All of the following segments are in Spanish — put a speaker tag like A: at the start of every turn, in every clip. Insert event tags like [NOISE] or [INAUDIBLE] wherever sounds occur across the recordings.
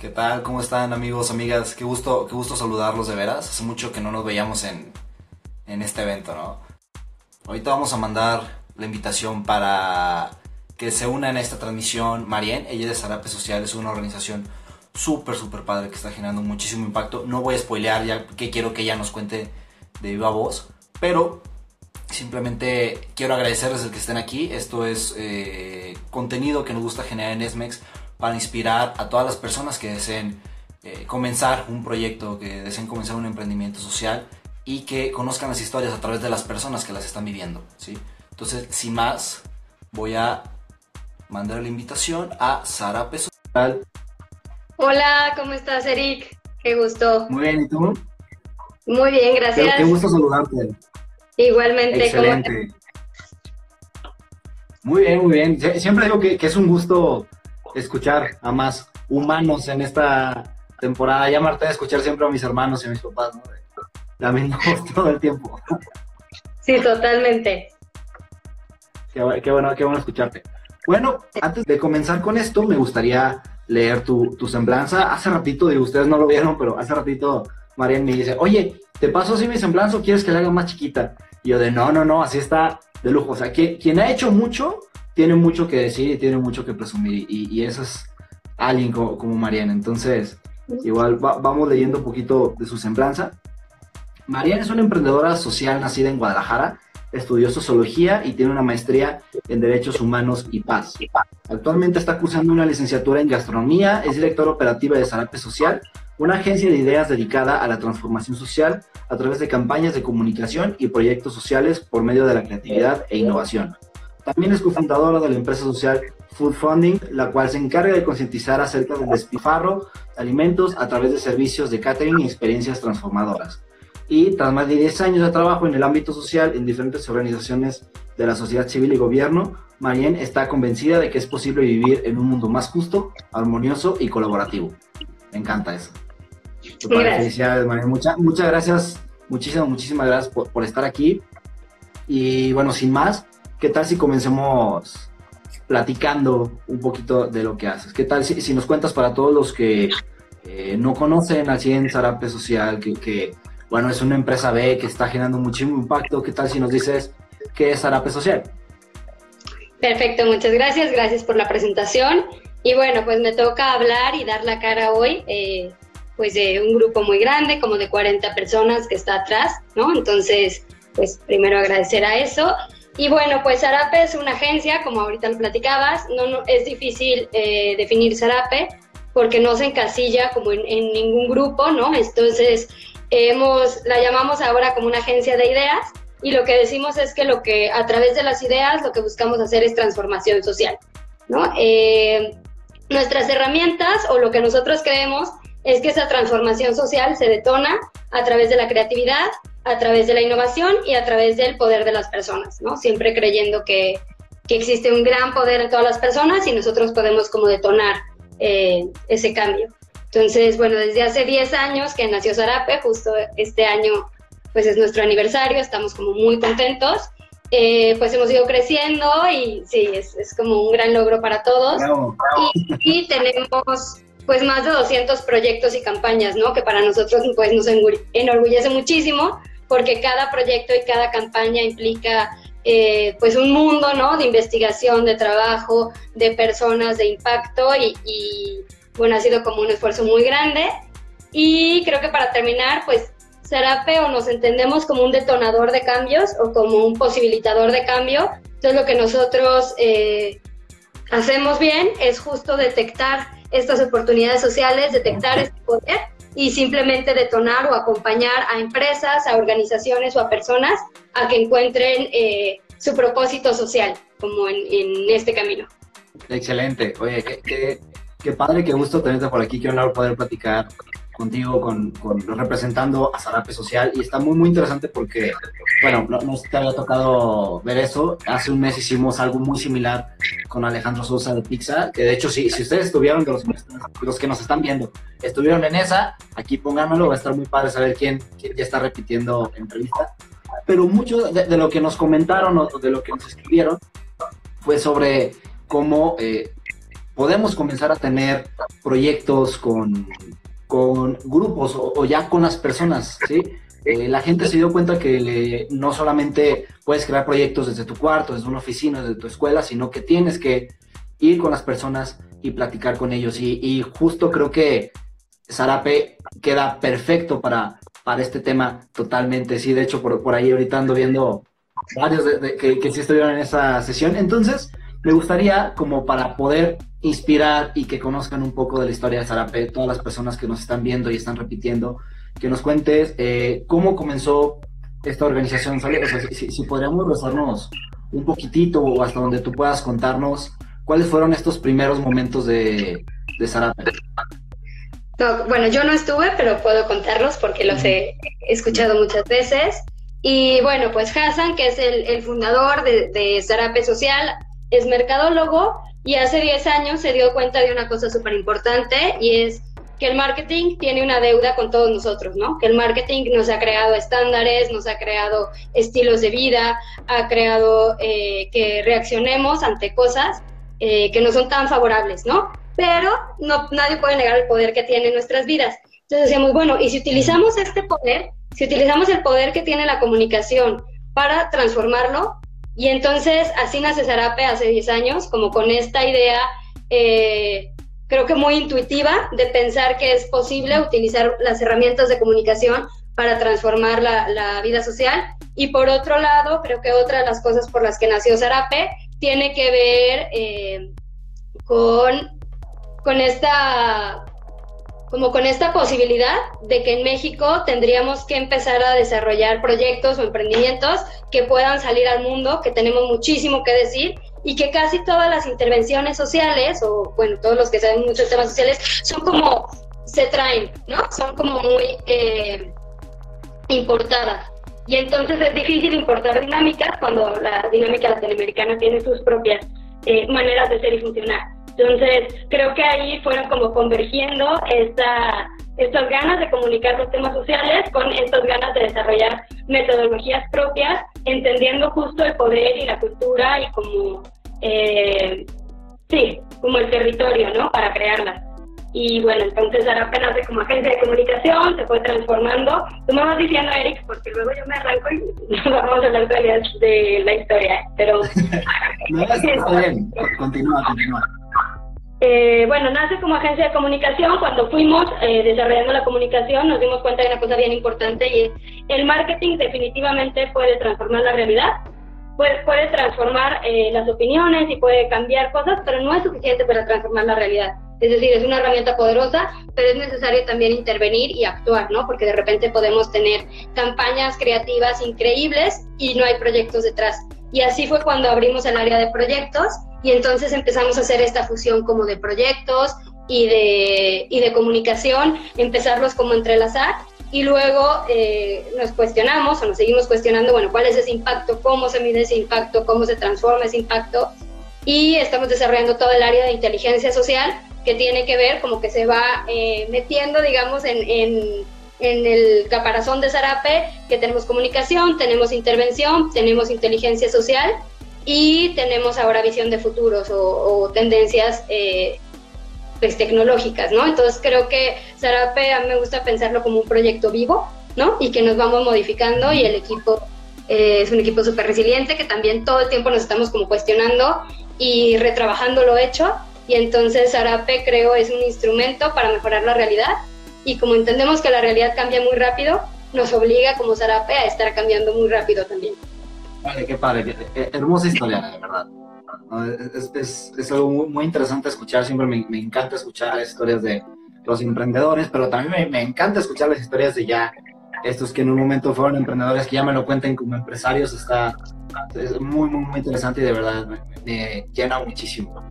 A: ¿Qué tal? ¿Cómo están amigos, amigas? Qué gusto, qué gusto saludarlos de veras. Hace mucho que no nos veíamos en, en este evento, ¿no? Ahorita vamos a mandar la invitación para que se una en esta transmisión Marien. Ella es de Zarape Social, es una organización súper, súper padre que está generando muchísimo impacto. No voy a spoilear ya que quiero que ella nos cuente de viva voz, pero simplemente quiero agradecerles el que estén aquí. Esto es eh, contenido que nos gusta generar en Esmex para inspirar a todas las personas que deseen eh, comenzar un proyecto, que deseen comenzar un emprendimiento social y que conozcan las historias a través de las personas que las están viviendo. ¿sí? Entonces, sin más, voy a mandar la invitación a Sara Pesocial.
B: Hola, ¿cómo estás, Eric? Qué gusto.
A: Muy bien, ¿y tú?
B: Muy bien, gracias.
A: Qué, gusto saludarte.
B: Igualmente.
A: Excelente. Muy bien, muy bien. Siempre digo que, que es un gusto escuchar a más humanos en esta temporada. Ya Marta, escuchar siempre a mis hermanos y a mis papás, ¿no? También todo el tiempo.
B: Sí, totalmente.
A: Qué, bueno, qué bueno escucharte. Bueno, antes de comenzar con esto, me gustaría leer tu, tu semblanza. Hace ratito, digo, ustedes no lo vieron, pero hace ratito Marian me dice, oye, ¿te paso así mi semblanza o quieres que la haga más chiquita? Y yo de, no, no, no, así está de lujo. O sea, que, quien ha hecho mucho tiene mucho que decir y tiene mucho que presumir. Y, eso es alguien como, como Mariana. Entonces, igual vamos leyendo un poquito de su semblanza. Mariana es una emprendedora social nacida en Guadalajara. Estudió sociología y tiene una maestría en Derechos Humanos y Paz. Actualmente está cursando una licenciatura en gastronomía, es directora operativa de Zarape Social, una agencia de ideas dedicada a la transformación social a través de campañas de comunicación y proyectos sociales por medio de la creatividad e innovación. También es cofundadora de la empresa social Food Funding, la cual se encarga de concientizar acerca del despifarro de alimentos a través de servicios de catering y experiencias transformadoras. Y tras más de 10 años de trabajo en el ámbito social en diferentes organizaciones de la sociedad civil y gobierno, Marien está convencida de que es posible vivir en un mundo más justo, armonioso y colaborativo. Me encanta eso. Felicidades, Marien. Muchas, muchas gracias, muchísimas, muchísimas gracias por, por estar aquí. Y bueno, sin más, ¿qué tal si comencemos platicando un poquito de lo que haces? ¿Qué tal si, nos cuentas para todos los que eh, no conocen al 100 Zarape Social, que, bueno, es una empresa B que está generando muchísimo impacto, ¿qué tal si nos dices qué es Zarape Social?
B: Perfecto, muchas gracias, gracias por la presentación. Y bueno, pues me toca hablar y dar la cara hoy, eh, pues de un grupo muy grande, como de 40 personas que está atrás, ¿no? Entonces, pues primero agradecer a eso. Y bueno, pues Zarape es una agencia, como ahorita lo platicabas, no, no es difícil eh, definir Zarape porque no se encasilla como en, ningún grupo, ¿no? Entonces, hemos, la llamamos ahora como una agencia de ideas y lo que decimos es que lo que a través de las ideas lo que buscamos hacer es transformación social, ¿no? Eh, nuestras herramientas o lo que nosotros creemos es que esa transformación social se detona a través de la creatividad, a través de la innovación y a través del poder de las personas, ¿no? Siempre creyendo que, que existe un gran poder en todas las personas y nosotros podemos como detonar eh, ese cambio. Entonces, bueno, desde hace 10 años que nació Zarape, justo este año pues es nuestro aniversario, estamos como muy contentos. Eh, pues hemos ido creciendo y sí, es, es, como un gran logro para todos. Y, y, tenemos pues más de 200 proyectos y campañas, ¿no? Que para nosotros pues nos enorgullece muchísimo porque cada proyecto y cada campaña implica eh, pues un mundo, ¿no? De investigación, de trabajo, de personas, de impacto y, bueno, ha sido como un esfuerzo muy grande. Y creo que para terminar, pues Serape o nos entendemos como un detonador de cambios o como un posibilitador de cambio. Entonces lo que nosotros eh, hacemos bien es justo detectar estas oportunidades sociales, detectar este poder y simplemente detonar o acompañar a empresas, a organizaciones o a personas a que encuentren eh, su propósito social, como en, este camino.
A: Excelente. Oye, qué, qué, padre, qué gusto tenerte por aquí, qué honor poder platicar contigo, con, con, representando a Zarape Social y está muy, muy interesante porque, bueno, no, no te había tocado ver eso. Hace un mes hicimos algo muy similar con Alejandro Sosa de Pizza, que de hecho, si, si ustedes estuvieron, los, los que nos están viendo, estuvieron en esa, aquí pónganmelo, va a estar muy padre saber quién, quién ya está repitiendo entrevista. Pero mucho de, lo que nos comentaron o de lo que nos escribieron fue sobre cómo eh, podemos comenzar a tener proyectos con, con grupos o, ya con las personas, ¿sí? Eh, la gente se dio cuenta que no solamente puedes crear proyectos desde tu cuarto, desde una oficina, desde tu escuela, sino que tienes que ir con las personas y platicar con ellos. Y, y justo creo que Zarape queda perfecto para, para este tema totalmente. Sí, de hecho, por, por ahí ahorita ando viendo varios que, que sí estuvieron en esa sesión. Entonces, me gustaría, como para poder inspirar y que conozcan un poco de la historia de Zarape, todas las personas que nos están viendo y están repitiendo, que nos cuentes eh, cómo comenzó esta organización. si, podríamos rozarnos un poquitito o hasta donde tú puedas contarnos cuáles fueron estos primeros momentos de, de Zarape.
B: bueno, yo no estuve, pero puedo contarlos porque los he escuchado muchas veces. Y bueno, pues Hassan, que es el, fundador de, de Zarape Social, es mercadólogo y hace 10 años se dio cuenta de una cosa súper importante y es que el marketing tiene una deuda con todos nosotros, ¿no? Que el marketing nos ha creado estándares, nos ha creado estilos de vida, ha creado eh, que reaccionemos ante cosas eh, que no son tan favorables, ¿no? Pero no, nadie puede negar el poder que tiene en nuestras vidas. Entonces decíamos, bueno, y si utilizamos este poder, si utilizamos el poder que tiene la comunicación para transformarlo, y entonces así nace Zarape hace 10 años, como con esta idea, eh, creo que muy intuitiva, de pensar que es posible utilizar las herramientas de comunicación para transformar la, vida social. Y por otro lado, creo que otra de las cosas por las que nació Zarape tiene que ver eh, con, con esta como con esta posibilidad de que en México tendríamos que empezar a desarrollar proyectos o emprendimientos que puedan salir al mundo, que tenemos muchísimo que decir y que casi todas las intervenciones sociales, o bueno, todos los que saben muchos temas sociales, son como, se traen, ¿no? Son como muy eh, importadas. Y entonces es difícil importar dinámicas cuando la dinámica latinoamericana tiene sus propias eh, maneras de ser y funcionar. Entonces, creo que ahí fueron como convergiendo esta, estas ganas de comunicar los temas sociales con estas ganas de desarrollar metodologías propias, entendiendo justo el poder y la cultura y como, eh, sí, como el territorio, ¿no? Para crearlas. Y bueno, entonces ahora apenas de como agencia de comunicación, se fue transformando. Tú me vas diciendo, Eric, porque luego yo me arranco y [LAUGHS] vamos a hablar de la historia. Pero. [LAUGHS]
A: no, está bien. Continúa, continúa.
B: Eh, bueno, nace como agencia de comunicación. Cuando fuimos eh, desarrollando la comunicación, nos dimos cuenta de una cosa bien importante y es el marketing definitivamente puede transformar la realidad, puede, transformar eh, las opiniones y puede cambiar cosas, pero no es suficiente para transformar la realidad. Es decir, es una herramienta poderosa, pero es necesario también intervenir y actuar, ¿no? Porque de repente podemos tener campañas creativas increíbles y no hay proyectos detrás. Y así fue cuando abrimos el área de proyectos y entonces empezamos a hacer esta fusión como de proyectos y de, y de comunicación, empezarlos como entrelazar y luego eh, nos cuestionamos o nos seguimos cuestionando, bueno, cuál es ese impacto, cómo se mide ese impacto, cómo se transforma ese impacto y estamos desarrollando todo el área de inteligencia social que tiene que ver como que se va eh, metiendo, digamos, en, en, en el caparazón de Zarape, que tenemos comunicación, tenemos intervención, tenemos inteligencia social y tenemos ahora visión de futuros o, tendencias eh, pues, tecnológicas, ¿no? Entonces creo que Zarape a mí me gusta pensarlo como un proyecto vivo, ¿no? Y que nos vamos modificando y el equipo eh, es un equipo súper resiliente que también todo el tiempo nos estamos como cuestionando y retrabajando lo hecho y entonces Zarape creo es un instrumento para mejorar la realidad y como entendemos que la realidad cambia muy rápido, nos obliga como Zarape a estar cambiando muy rápido también.
A: Vale, qué padre, hermosa historia, de verdad. Es, es, algo muy, interesante escuchar, siempre me, me, encanta escuchar las historias de los emprendedores, pero también me, me, encanta escuchar las historias de ya estos que en un momento fueron emprendedores, que ya me lo cuenten como empresarios, está es muy, muy, muy interesante y de verdad me, llena muchísimo.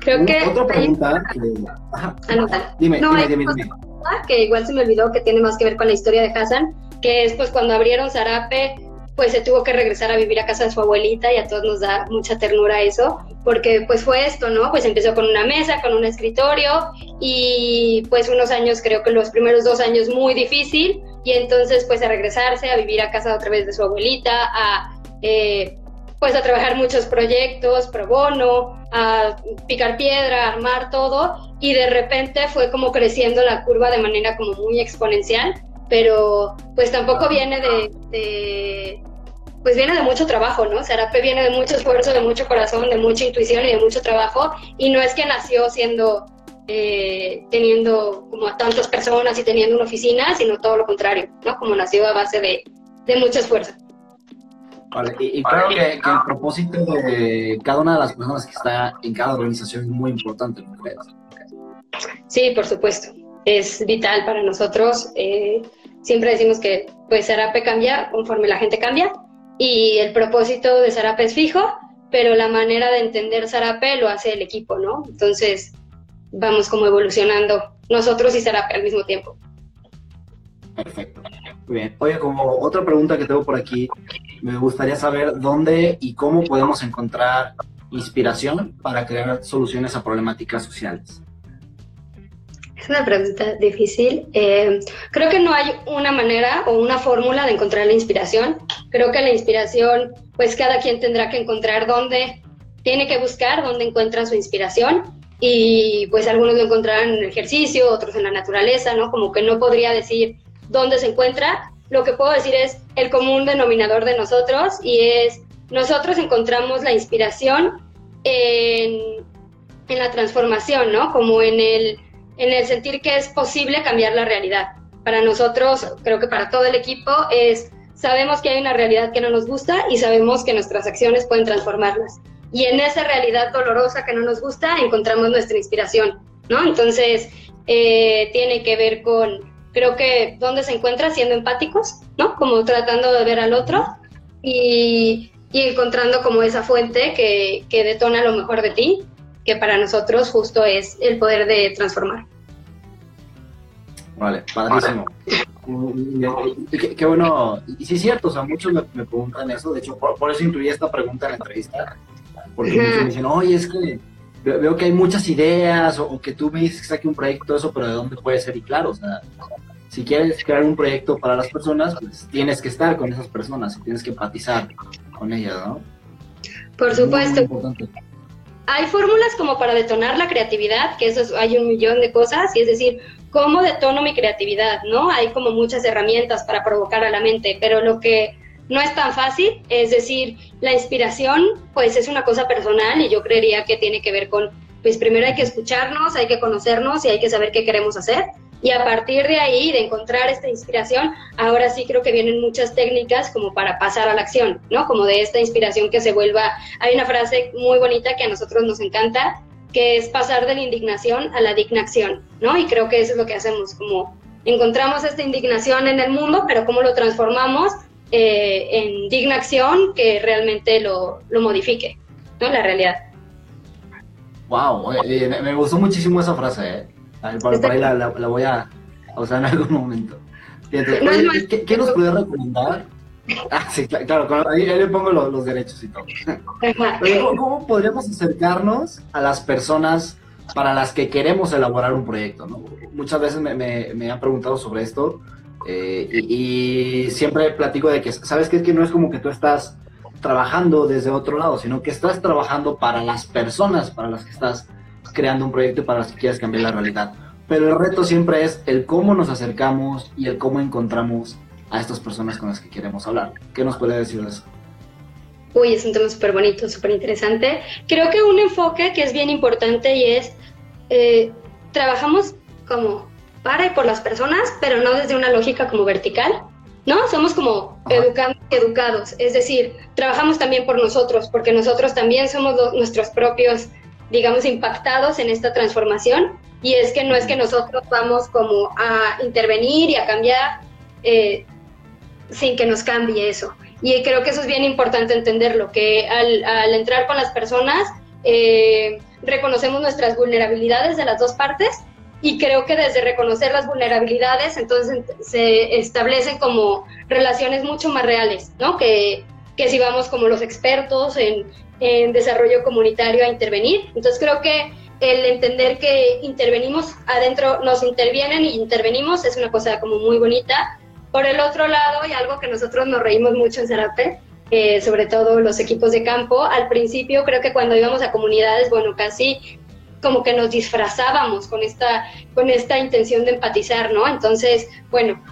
B: Creo que...
A: Otra pregunta...
B: Dime, dime, dime, dime. Que igual se me olvidó que tiene más que ver con la historia de Hassan, que es pues cuando abrieron Zarape pues se tuvo que regresar a vivir a casa de su abuelita y a todos nos da mucha ternura eso, porque pues fue esto, ¿no? Pues empezó con una mesa, con un escritorio y pues unos años, creo que los primeros dos años muy difícil y entonces pues a regresarse, a vivir a casa otra vez de su abuelita, a... Eh, pues a trabajar muchos proyectos pro bono, a picar piedra, a armar todo y de repente fue como creciendo la curva de manera como muy exponencial, pero pues tampoco viene de, pues viene de mucho trabajo, ¿no? Sarape viene de mucho esfuerzo, de mucho corazón, de mucha intuición y de mucho trabajo y no es que nació siendo eh, teniendo como a tantas personas y teniendo una oficina, sino todo lo contrario, ¿no? Como nació a base de, de mucho esfuerzo.
A: y, creo que, el propósito de cada una de las personas que está en cada organización es muy importante, ¿no crees?
B: Sí, por supuesto. Es vital para nosotros. Eh, siempre decimos que pues Sarape cambia conforme la gente cambia y el propósito de Sarape es fijo, pero la manera de entender Sarape lo hace el equipo, ¿no? Entonces, vamos como evolucionando nosotros y Sarape al mismo tiempo.
A: Perfecto. Muy bien. Oye, como otra pregunta que tengo por aquí, me gustaría saber dónde y cómo podemos encontrar inspiración para crear soluciones a problemáticas sociales.
B: Es una pregunta difícil. Eh, creo que no hay una manera o una fórmula de encontrar la inspiración. Creo que la inspiración, pues cada quien tendrá que encontrar dónde tiene que buscar, dónde encuentra su inspiración y pues algunos lo encontrarán en el ejercicio, otros en la naturaleza, ¿no? Como que no podría decir dónde se encuentra. Lo que puedo decir es el común denominador de nosotros y es nosotros encontramos la inspiración en, en la transformación, ¿no? Como en el, en el sentir que es posible cambiar la realidad. Para nosotros, creo que para todo el equipo, es sabemos que hay una realidad que no nos gusta y sabemos que nuestras acciones pueden transformarlas y en esa realidad dolorosa que no nos gusta encontramos nuestra inspiración, ¿no? Entonces, eh, tiene que ver con, creo que, dónde se encuentra siendo empáticos, ¿no? Como tratando de ver al otro y, encontrando como esa fuente que, que detona lo mejor de ti, que para nosotros justo es el poder de transformar.
A: Vale, padrísimo. Qué, bueno. Y sí es cierto, o sea, muchos me, preguntan eso. De hecho, por, por, eso incluí esta pregunta en la entrevista. Porque me dicen, oye, es que veo que hay muchas ideas o, que tú me dices que saque un proyecto, eso, pero ¿de dónde puede ser? Y claro, o sea, si quieres crear un proyecto para las personas, pues tienes que estar con esas personas y tienes que empatizar con ellas, ¿no?
B: Por supuesto. Hay fórmulas como para detonar la creatividad, que eso hay un millón de cosas, y es decir, ¿cómo detono mi creatividad? ¿No? Hay como muchas herramientas para provocar a la mente, pero lo que no es tan fácil, es decir, la inspiración pues es una cosa personal y yo creería que tiene que ver con, pues primero hay que escucharnos, hay que conocernos y hay que saber qué queremos hacer. Y a partir de ahí, de encontrar esta inspiración, ahora sí creo que vienen muchas técnicas como para pasar a la acción, ¿no? Como de esta inspiración que se vuelva... Hay una frase muy bonita que a nosotros nos encanta, que es pasar de la indignación a la digna acción, ¿no? Y creo que eso es lo que hacemos, como encontramos esta indignación en el mundo, pero cómo lo transformamos eh, en digna acción que realmente lo, lo modifique, ¿no? La realidad.
A: Wow, eh, me, gustó muchísimo esa frase, ¿eh? Por, ahí la, la, voy a, usar en algún momento. ¿qué, nos puede recomendar? Ah, sí, claro, ahí, le pongo los, derechos y todo. ¿cómo, podríamos acercarnos a las personas para las que queremos elaborar un proyecto? ¿no? Muchas veces me, me, me han preguntado sobre esto eh, y, siempre platico de que, ¿sabes qué? Es que no es como que tú estás trabajando desde otro lado, sino que estás trabajando para las personas para las que estás creando un proyecto para que quieres cambiar la realidad. Pero el reto siempre es el cómo nos acercamos y el cómo encontramos a estas personas con las que queremos hablar. ¿Qué nos puede decir de eso?
B: Uy, es un tema súper bonito, súper interesante. Creo que un enfoque que es bien importante y es, eh, trabajamos como para y por las personas, pero no desde una lógica como vertical, ¿no? Somos como educando educados, es decir, trabajamos también por nosotros, porque nosotros también somos nuestros propios, digamos, impactados en esta transformación, y es que no es que nosotros vamos como a intervenir y a cambiar eh, sin que nos cambie eso. Y creo que eso es bien importante entenderlo, que al, entrar con las personas, eh, reconocemos nuestras vulnerabilidades de las dos partes y creo que desde reconocer las vulnerabilidades, entonces se establecen como relaciones mucho más reales, ¿no? Que, que si vamos como los expertos en, en desarrollo comunitario a intervenir. Entonces creo que el entender que intervenimos adentro, nos intervienen y intervenimos es una cosa como muy bonita. Por el otro lado, y algo que nosotros nos reímos mucho en Zarape, eh, sobre todo los equipos de campo. Al principio creo que cuando íbamos a comunidades, bueno, casi como que nos disfrazábamos con esta, con esta intención de empatizar, ¿no? Entonces, bueno,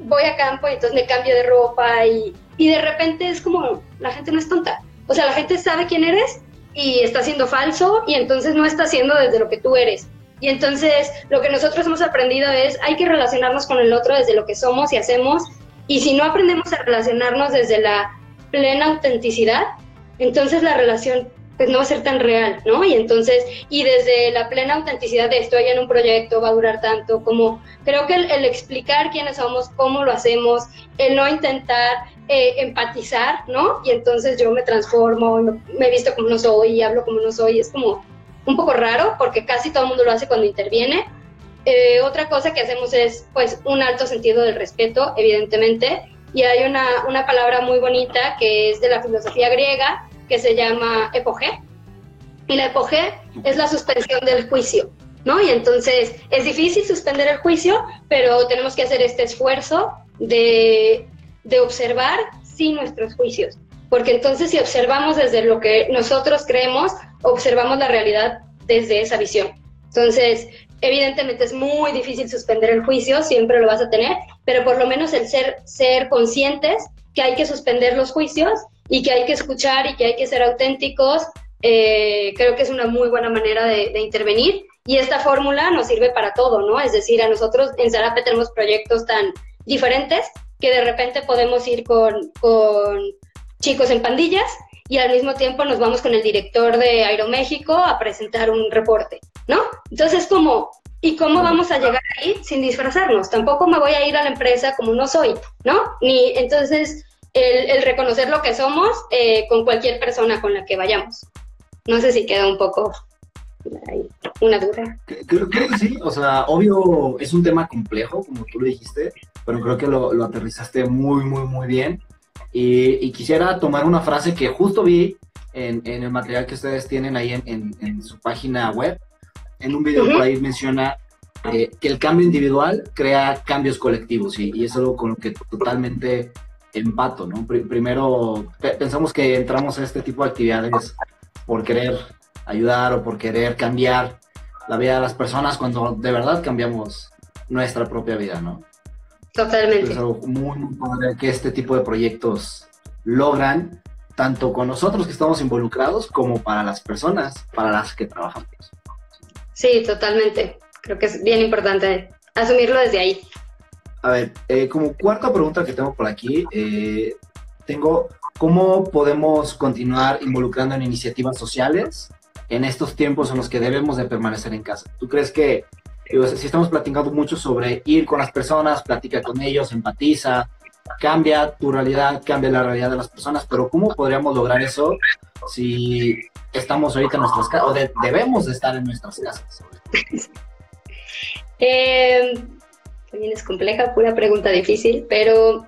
B: voy a campo y entonces me cambio de ropa y, y de repente es como, la gente no es tonta. O sea, la gente sabe quién eres y está siendo falso y entonces no está haciendo desde lo que tú eres. Y entonces lo que nosotros hemos aprendido es hay que relacionarnos con el otro desde lo que somos y hacemos y si no aprendemos a relacionarnos desde la plena autenticidad, entonces la relación pues no va a ser tan real, ¿no? Y entonces, y desde la plena autenticidad de estoy en un proyecto, va a durar tanto, como creo que el, explicar quiénes somos, cómo lo hacemos, el no intentar eh, empatizar, ¿no? Y entonces yo me transformo, me visto como no soy, y hablo como no soy, es como un poco raro porque casi todo el mundo lo hace cuando interviene. Eh, otra cosa que hacemos es pues un alto sentido del respeto, evidentemente, y hay una, una palabra muy bonita que es de la filosofía griega que se llama epogé, y la epogé es la suspensión del juicio, ¿no? Y entonces es difícil suspender el juicio, pero tenemos que hacer este esfuerzo de, de observar sin nuestros juicios, porque entonces si observamos desde lo que nosotros creemos, observamos la realidad desde esa visión. Entonces, evidentemente es muy difícil suspender el juicio, siempre lo vas a tener, pero por lo menos el ser, ser conscientes que hay que suspender los juicios y que hay que escuchar y que hay que ser auténticos, eh, creo que es una muy buena manera de, de intervenir. Y esta fórmula nos sirve para todo, ¿no? Es decir, a nosotros en Zarape tenemos proyectos tan diferentes que de repente podemos ir con, con chicos en pandillas y al mismo tiempo nos vamos con el director de Aeroméxico a presentar un reporte, ¿no? Entonces, como, ¿y cómo vamos a llegar ahí sin disfrazarnos? Tampoco me voy a ir a la empresa como no soy, ¿no? Ni, entonces, el, reconocer lo que somos eh, con cualquier persona con la que vayamos. No sé si queda un poco ahí, una duda.
A: Creo, que sí, o sea, obvio es un tema complejo, como tú lo dijiste, pero creo que lo, lo aterrizaste muy, muy, muy bien. Y, quisiera tomar una frase que justo vi en, el material que ustedes tienen ahí en, su página web. En un video por ahí menciona eh, que el cambio individual crea cambios colectivos y, es algo con lo que totalmente empato, ¿no? primero pensamos que entramos a este tipo de actividades por querer ayudar o por querer cambiar la vida de las personas cuando de verdad cambiamos nuestra propia vida, ¿no?
B: Totalmente.
A: Es algo muy, muy padre que este tipo de proyectos logran, tanto con nosotros que estamos involucrados como para las personas para las que trabajamos.
B: Sí, totalmente. Creo que es bien importante asumirlo desde ahí.
A: A ver, eh, como cuarta pregunta que tengo por aquí, eh, tengo, ¿cómo podemos continuar involucrando en iniciativas sociales en estos tiempos en los que debemos de permanecer en casa? ¿Tú crees que si estamos platicando mucho sobre ir con las personas, platica con ellos, empatiza, cambia tu realidad, cambia la realidad de las personas, pero ¿cómo podríamos lograr eso si estamos ahorita en nuestras casas o debemos de estar en nuestras casas? [LAUGHS]
B: Eh, también es compleja, pura pregunta difícil, pero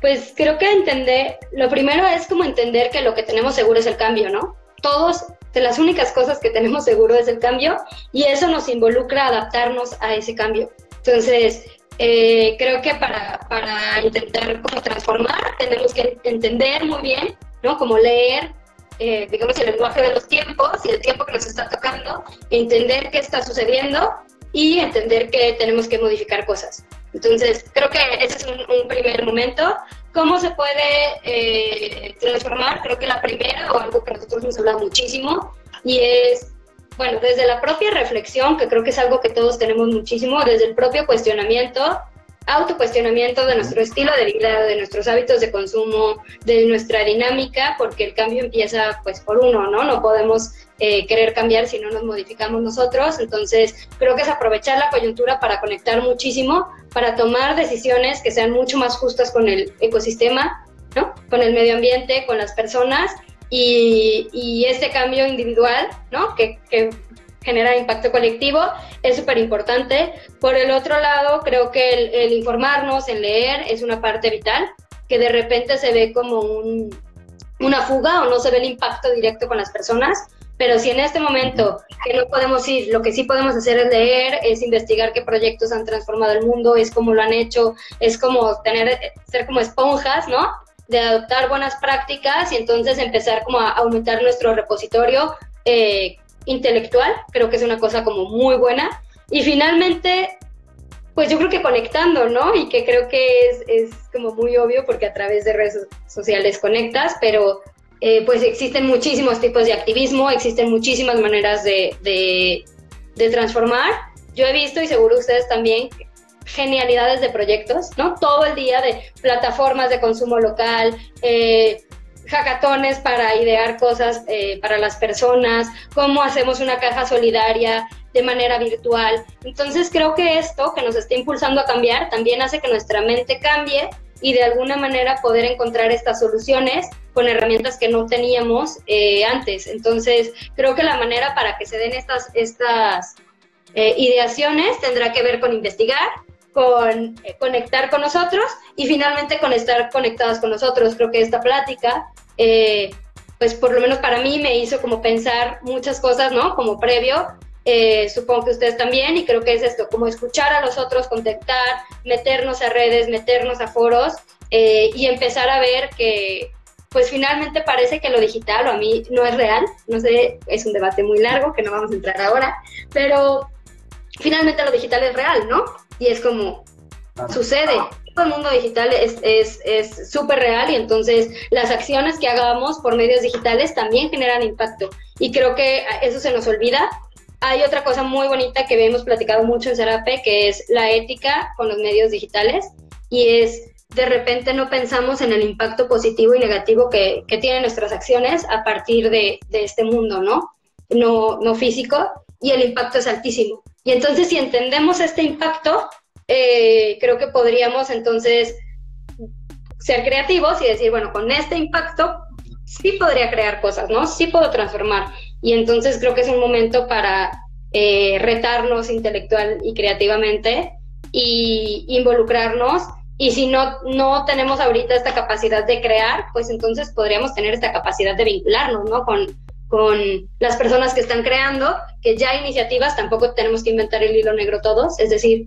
B: pues creo que entender, lo primero es como entender que lo que tenemos seguro es el cambio, ¿no? Todos de las únicas cosas que tenemos seguro es el cambio y eso nos involucra adaptarnos a ese cambio. Entonces, eh, creo que para, para intentar como transformar tenemos que entender muy bien, ¿no? Como leer, eh, digamos, el lenguaje de los tiempos y el tiempo que nos está tocando, entender qué está sucediendo y entender que tenemos que modificar cosas. Entonces, creo que ese es un, primer momento. ¿Cómo se puede eh, transformar? Creo que la primera, o algo que nosotros hemos hablado muchísimo, y es, bueno, desde la propia reflexión, que creo que es algo que todos tenemos muchísimo, desde el propio cuestionamiento, autocuestionamiento de nuestro estilo de vida, de nuestros hábitos de consumo, de nuestra dinámica, porque el cambio empieza pues por uno, ¿no? No podemos eh, querer cambiar si no nos modificamos nosotros. Entonces, creo que es aprovechar la coyuntura para conectar muchísimo, para tomar decisiones que sean mucho más justas con el ecosistema, ¿no? Con el medio ambiente, con las personas y, y este cambio individual, ¿no? Que, que genera impacto colectivo, es súper importante. Por el otro lado, creo que el, informarnos, el leer, es una parte vital, que de repente se ve como un, una fuga o no se ve el impacto directo con las personas, pero si en este momento que no podemos ir, lo que sí podemos hacer es leer, es investigar qué proyectos han transformado el mundo, es cómo lo han hecho, es como tener, ser como esponjas, ¿no? de adoptar buenas prácticas y entonces empezar como a aumentar nuestro repositorio eh, intelectual, creo que es una cosa como muy buena. Y finalmente, pues yo creo que conectando, ¿no? Y que creo que es, como muy obvio porque a través de redes sociales conectas, pero eh, pues existen muchísimos tipos de activismo, existen muchísimas maneras de transformar. Yo he visto y seguro ustedes también genialidades de proyectos, ¿no? Todo el día de plataformas de consumo local, eh, hackatones para idear cosas eh, para las personas, cómo hacemos una caja solidaria de manera virtual. Entonces creo que esto que nos está impulsando a cambiar también hace que nuestra mente cambie y de alguna manera poder encontrar estas soluciones con herramientas que no teníamos eh, antes. Entonces creo que la manera para que se den estas, estas ideaciones tendrá que ver con investigar, con eh, conectar con nosotros y finalmente con estar conectados con nosotros. Creo que esta plática, eh, pues por lo menos para mí me hizo como pensar muchas cosas, ¿no? Como previo, eh, supongo que ustedes también, y creo que es esto, como escuchar a los otros, contactar, meternos a redes, meternos a foros y empezar a ver que, pues finalmente parece que lo digital o a mí no es real, no sé, es un debate muy largo que no vamos a entrar ahora, pero finalmente lo digital es real, ¿no? Y es como, sucede. El mundo digital es súper es, real y entonces las acciones que hagamos por medios digitales también generan impacto. Y creo que eso se nos olvida. Hay otra cosa muy bonita que hemos platicado mucho en Serape, que es la ética con los medios digitales. Y es, de repente no pensamos en el impacto positivo y negativo que, que tienen nuestras acciones a partir de, de este mundo, ¿no? ¿no? No físico. Y el impacto es altísimo. Y entonces si entendemos este impacto, eh, creo que podríamos entonces ser creativos y decir, bueno, con este impacto sí podría crear cosas, ¿no? Sí puedo transformar. Y entonces creo que es un momento para eh, retarnos intelectual y creativamente y involucrarnos. Y si no, no tenemos ahorita esta capacidad de crear, pues entonces podríamos tener esta capacidad de vincularnos, ¿no? Con, con las personas que están creando, que ya iniciativas, tampoco tenemos que inventar el hilo negro todos, es decir,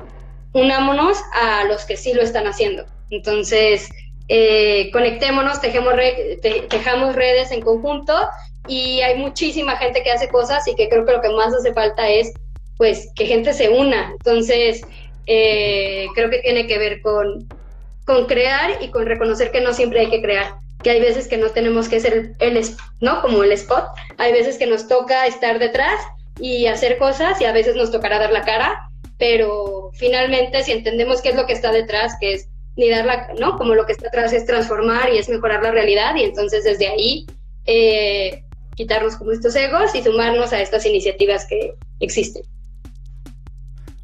B: unámonos a los que sí lo están haciendo. Entonces, eh, conectémonos, tejemos, tejamos redes en conjunto y hay muchísima gente que hace cosas y que creo que lo que más hace falta es pues que gente se una. Entonces, eh, creo que tiene que ver con, con crear y con reconocer que no siempre hay que crear que hay veces que no tenemos que ser el, ¿no? Como el spot, hay veces que nos toca estar detrás y hacer cosas y a veces nos tocará dar la cara, pero finalmente si entendemos qué es lo que está detrás, que es ni dar la, ¿no? Como lo que está atrás es transformar y es mejorar la realidad y entonces desde ahí eh, quitarnos como estos egos y sumarnos a estas iniciativas que existen.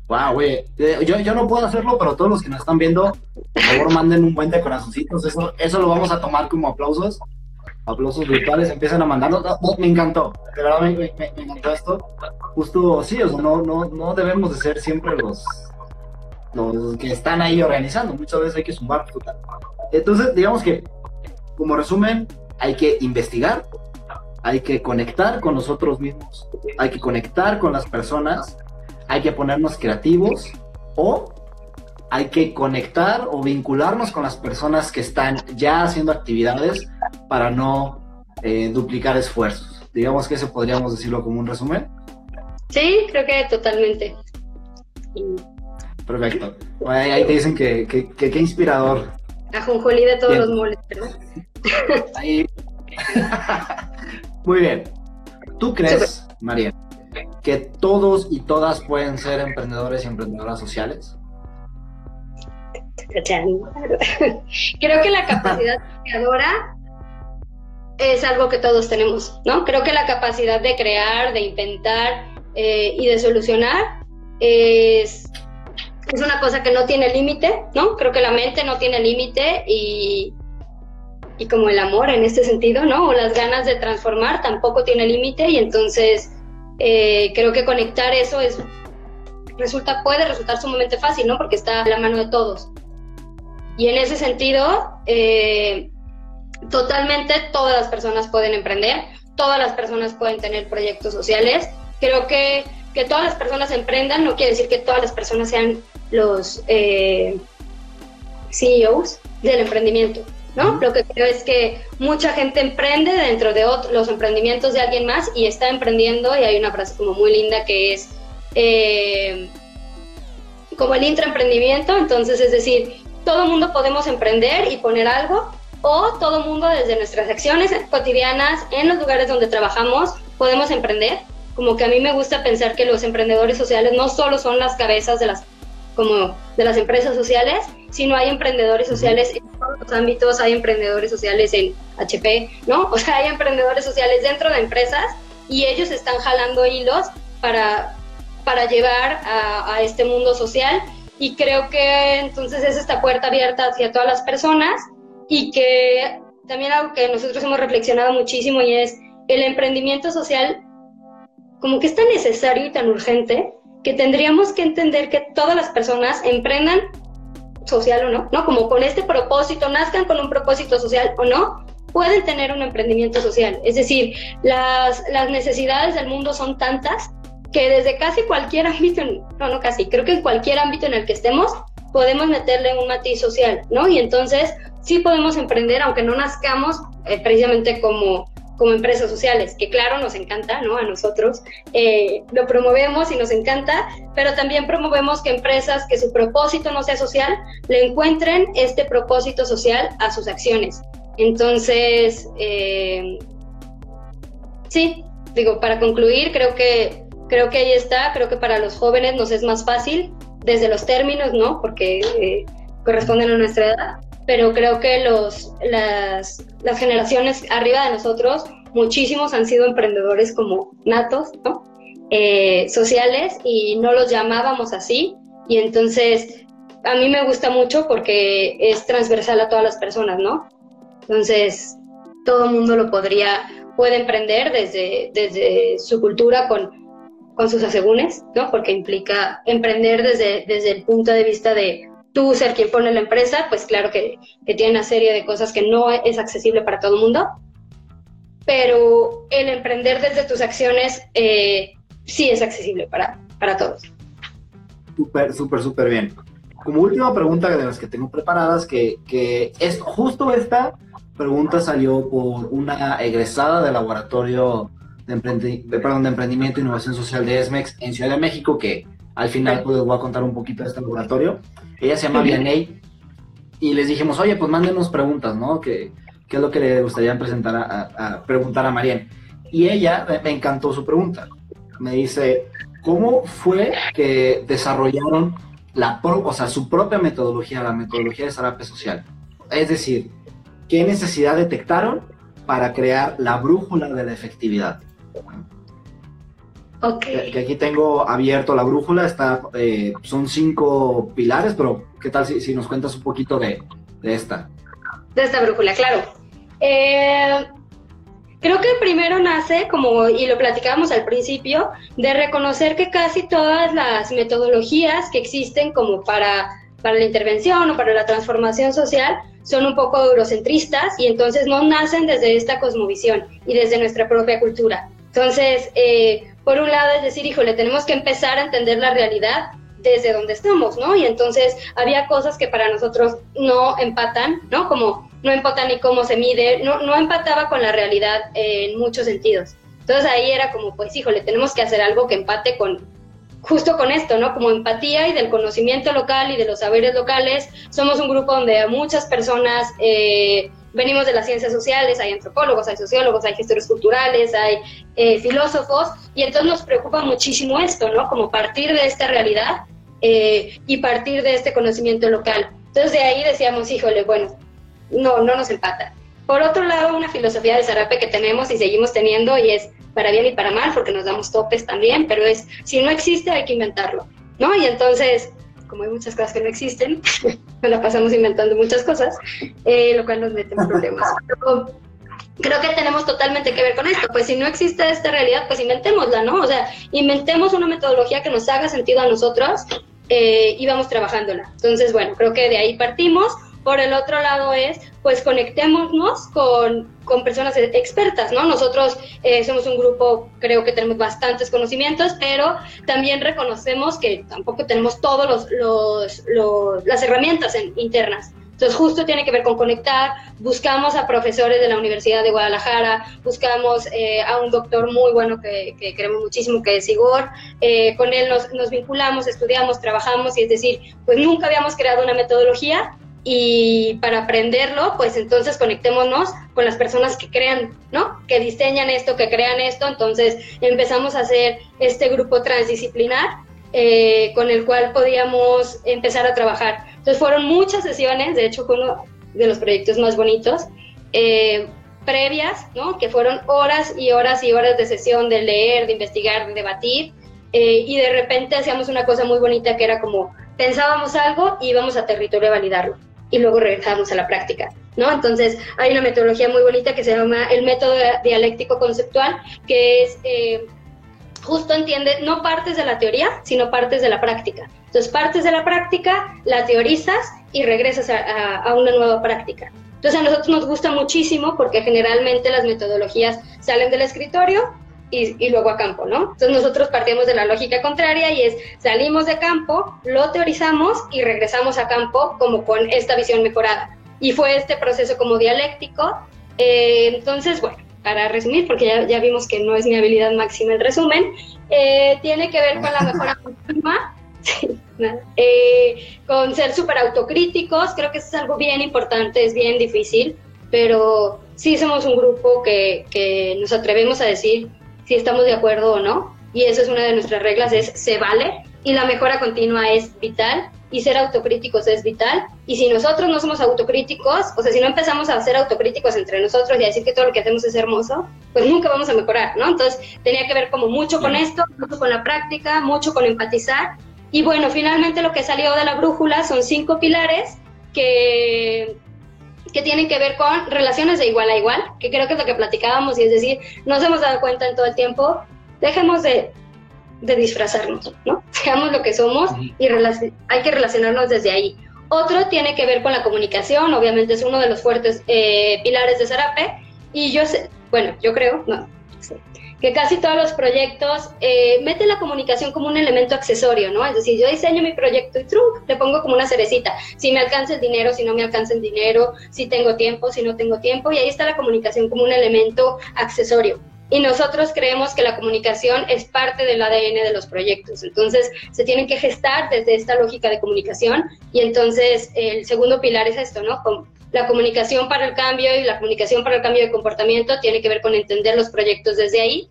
A: Wow, güey. Eh, yo, yo no puedo hacerlo, pero todos los que nos están viendo, por favor, [LAUGHS] manden un buen de corazoncitos. Eso, eso lo vamos a tomar como aplausos. Aplausos virtuales, empiezan a mandarlo. me encantó. De verdad me, me, me, encantó esto. Justo, sí, o sea, no, no, no debemos de ser siempre los, los que están ahí organizando. Muchas veces hay que sumar. Entonces, digamos que, como resumen, hay que investigar, hay que conectar con nosotros mismos, hay que conectar con las personas hay que ponernos creativos o hay que conectar o vincularnos con las personas que están ya haciendo actividades para no eh, duplicar esfuerzos. Digamos que eso podríamos decirlo como un resumen.
B: Sí, creo que totalmente.
A: Perfecto. ahí te dicen que qué inspirador.
B: A Jonjolí de todos los moles, ¿verdad?
A: Ahí. [LAUGHS] Muy bien. ¿Tú crees, María, que todos y todas pueden ser emprendedores y emprendedoras sociales? [LAUGHS]
B: Creo que la capacidad creadora es algo que todos tenemos, ¿no? Creo que la capacidad de crear, de inventar eh, y de solucionar es, es una cosa que no tiene límite, ¿no? Creo que la mente no tiene límite y, y como el amor en este sentido, ¿no? O las ganas de transformar tampoco tiene límite y entonces eh, creo que conectar eso es resulta puede resultar sumamente fácil, ¿no? Porque está a la mano de todos. Y en ese sentido, eh, totalmente todas las personas pueden emprender, todas las personas pueden tener proyectos sociales. Creo que que todas las personas emprendan no quiere decir que todas las personas sean los eh, CEOs del emprendimiento. ¿No? Lo que creo es que mucha gente emprende dentro de los emprendimientos de alguien más y está emprendiendo y hay una frase como muy linda que es eh, como el intraemprendimiento, entonces es decir, todo mundo podemos emprender y poner algo o todo mundo desde nuestras acciones cotidianas en los lugares donde trabajamos podemos emprender. Como que a mí me gusta pensar que los emprendedores sociales no solo son las cabezas de las como de las empresas sociales, sino hay emprendedores sociales en todos los ámbitos, hay emprendedores sociales en HP, ¿no? O sea, hay emprendedores sociales dentro de empresas y ellos están jalando hilos para, para llevar a, a este mundo social y creo que entonces es esta puerta abierta hacia todas las personas y que también algo que nosotros hemos reflexionado muchísimo y es el emprendimiento social como que es tan necesario y tan urgente que tendríamos que entender que todas las personas emprendan social o no, ¿no? Como con este propósito, nazcan con un propósito social o no, pueden tener un emprendimiento social. Es decir, las, las necesidades del mundo son tantas que desde casi cualquier ámbito, no, no casi, creo que en cualquier ámbito en el que estemos, podemos meterle un matiz social, ¿no? Y entonces sí podemos emprender, aunque no nazcamos eh, precisamente como como empresas sociales, que claro, nos encanta, ¿no? A nosotros eh, lo promovemos y nos encanta, pero también promovemos que empresas que su propósito no sea social, le encuentren este propósito social a sus acciones. Entonces, eh, sí, digo, para concluir, creo que, creo que ahí está, creo que para los jóvenes nos es más fácil desde los términos, ¿no? Porque eh, corresponden a nuestra edad, pero creo que los, las, las generaciones arriba de nosotros, muchísimos han sido emprendedores como natos, ¿no? Eh, sociales y no los llamábamos así. Y entonces a mí me gusta mucho porque es transversal a todas las personas, ¿no? Entonces todo el mundo lo podría, puede emprender desde, desde su cultura con, con sus asegúnes, ¿no? Porque implica emprender desde, desde el punto de vista de tú ser quien pone la empresa, pues claro que, tiene una serie de cosas que no es accesible para todo el mundo, pero el emprender desde tus acciones eh, sí es accesible para, para todos.
A: Súper, súper, súper bien. Como última pregunta de las que tengo preparadas, que, que es justo esta pregunta salió por una egresada del laboratorio de, perdón, de emprendimiento e innovación social de ESMEX en Ciudad de México, que al final pues, les voy a contar un poquito de este laboratorio. Ella se llama Vianey y les dijimos, oye, pues mándenos preguntas, ¿no? ¿Qué, qué es lo que le gustaría presentar a, preguntar a Marian? Y ella me encantó su pregunta. Me dice, ¿cómo fue que desarrollaron la o sea, su propia metodología, la metodología de Zarape Social? Es decir, ¿qué necesidad detectaron para crear la brújula de la efectividad?
B: Okay.
A: Que, aquí tengo abierto la brújula, está, eh, son cinco pilares, pero ¿qué tal si, nos cuentas un poquito de, esta?
B: De esta brújula, claro. Eh, creo que primero nace, como y lo platicábamos al principio, de reconocer que casi todas las metodologías que existen como para, para la intervención o para la transformación social son un poco eurocentristas y entonces no nacen desde esta cosmovisión y desde nuestra propia cultura. Entonces, eh, por un lado es decir, híjole, tenemos que empezar a entender la realidad desde donde estamos, ¿no? Y entonces había cosas que para nosotros no empatan, ¿no? Como no empatan ni cómo se mide, no, no empataba con la realidad en muchos sentidos. Entonces ahí era como, pues híjole, tenemos que hacer algo que empate con, justo con esto, ¿no? Como empatía y del conocimiento local y de los saberes locales. Somos un grupo donde muchas personas eh, venimos de las ciencias sociales, hay antropólogos, hay sociólogos, hay gestores culturales, hay eh, filósofos, y entonces nos preocupa muchísimo esto, ¿no? Como partir de esta realidad eh, y partir de este conocimiento local. Entonces de ahí decíamos, híjole, bueno, no, no nos empata. Por otro lado, una filosofía de Zarape que tenemos y seguimos teniendo, y es para bien y para mal, porque nos damos topes también, pero es, si no existe, hay que inventarlo, ¿no? Y entonces como hay muchas cosas que no existen, [LAUGHS] la pasamos inventando muchas cosas, eh, lo cual nos mete en problemas. creo que tenemos totalmente que ver con esto, pues si no existe esta realidad, pues inventémosla, ¿no? O sea, inventemos una metodología que nos haga sentido a nosotros eh, y vamos trabajándola. Entonces, bueno, creo que de ahí partimos. Por el otro lado es, pues conectémonos con, con personas expertas, ¿no? Nosotros eh, somos un grupo, creo que tenemos bastantes conocimientos, pero también reconocemos que tampoco tenemos todas los, las herramientas internas. Entonces justo tiene que ver con conectar, buscamos a profesores de la Universidad de Guadalajara, buscamos eh, a un doctor muy bueno que, queremos muchísimo, que es Igor, eh, con él nos, nos vinculamos, estudiamos, trabajamos y es decir, pues nunca habíamos creado una metodología, y para aprenderlo, pues entonces conectémonos con las personas que crean, ¿no? Que diseñan esto, que crean esto. Entonces empezamos a hacer este grupo transdisciplinar eh, con el cual podíamos empezar a trabajar. Entonces fueron muchas sesiones, de hecho fue uno de los proyectos más bonitos, eh, previas, ¿no? Que fueron horas y horas y horas de sesión, de leer, de investigar, de debatir. Eh, y de repente hacíamos una cosa muy bonita que era como pensábamos algo y íbamos a territorio a validarlo y luego regresamos a la práctica, ¿no? Entonces, hay una metodología muy bonita que se llama el método dialéctico conceptual, que es, eh, justo entiende, no partes de la teoría, sino partes de la práctica. Entonces, partes de la práctica, la teorizas y regresas a, a una nueva práctica. Entonces, a nosotros nos gusta muchísimo porque generalmente las metodologías salen del escritorio y, luego a campo, ¿no? Entonces nosotros partimos de la lógica contraria y es salimos de campo, lo teorizamos y regresamos a campo como con esta visión mejorada. Y fue este proceso como dialéctico. Eh, entonces, bueno, para resumir, porque ya, ya, vimos que no es mi habilidad máxima el resumen, eh, tiene que ver con la mejora [LAUGHS] continua, [LAUGHS] eh, con ser súper autocríticos, creo que eso es algo bien importante, es bien difícil, pero sí somos un grupo que, que nos atrevemos a decir si estamos de acuerdo o no. Y eso es una de nuestras reglas, es se vale. Y la mejora continua es vital. Y ser autocríticos es vital. Y si nosotros no somos autocríticos, o sea, si no empezamos a ser autocríticos entre nosotros y a decir que todo lo que hacemos es hermoso, pues nunca vamos a mejorar, ¿no? Entonces tenía que ver como mucho con esto, mucho con la práctica, mucho con empatizar. Y bueno, finalmente lo que salió de la brújula son cinco pilares que que tienen que ver con relaciones de igual a igual, que creo que es lo que platicábamos y es decir, nos hemos dado cuenta en todo el tiempo, dejemos de, de disfrazarnos, ¿no? [LAUGHS] Seamos lo que somos y hay que relacionarnos desde ahí. Otro tiene que ver con la comunicación, obviamente es uno de los fuertes eh, pilares de Zarape y yo sé, bueno, yo creo, no, que casi todos los proyectos eh, meten la comunicación como un elemento accesorio, ¿no? Es decir, yo diseño mi proyecto y trunk, le pongo como una cerecita. Si me alcanza el dinero, si no me alcanza el dinero, si tengo tiempo, si no tengo tiempo, y ahí está la comunicación como un elemento accesorio. Y nosotros creemos que la comunicación es parte del ADN de los proyectos. Entonces, se tienen que gestar desde esta lógica de comunicación. Y entonces, el segundo pilar es esto, ¿no? La comunicación para el cambio y la comunicación para el cambio de comportamiento tiene que ver con entender los proyectos desde ahí.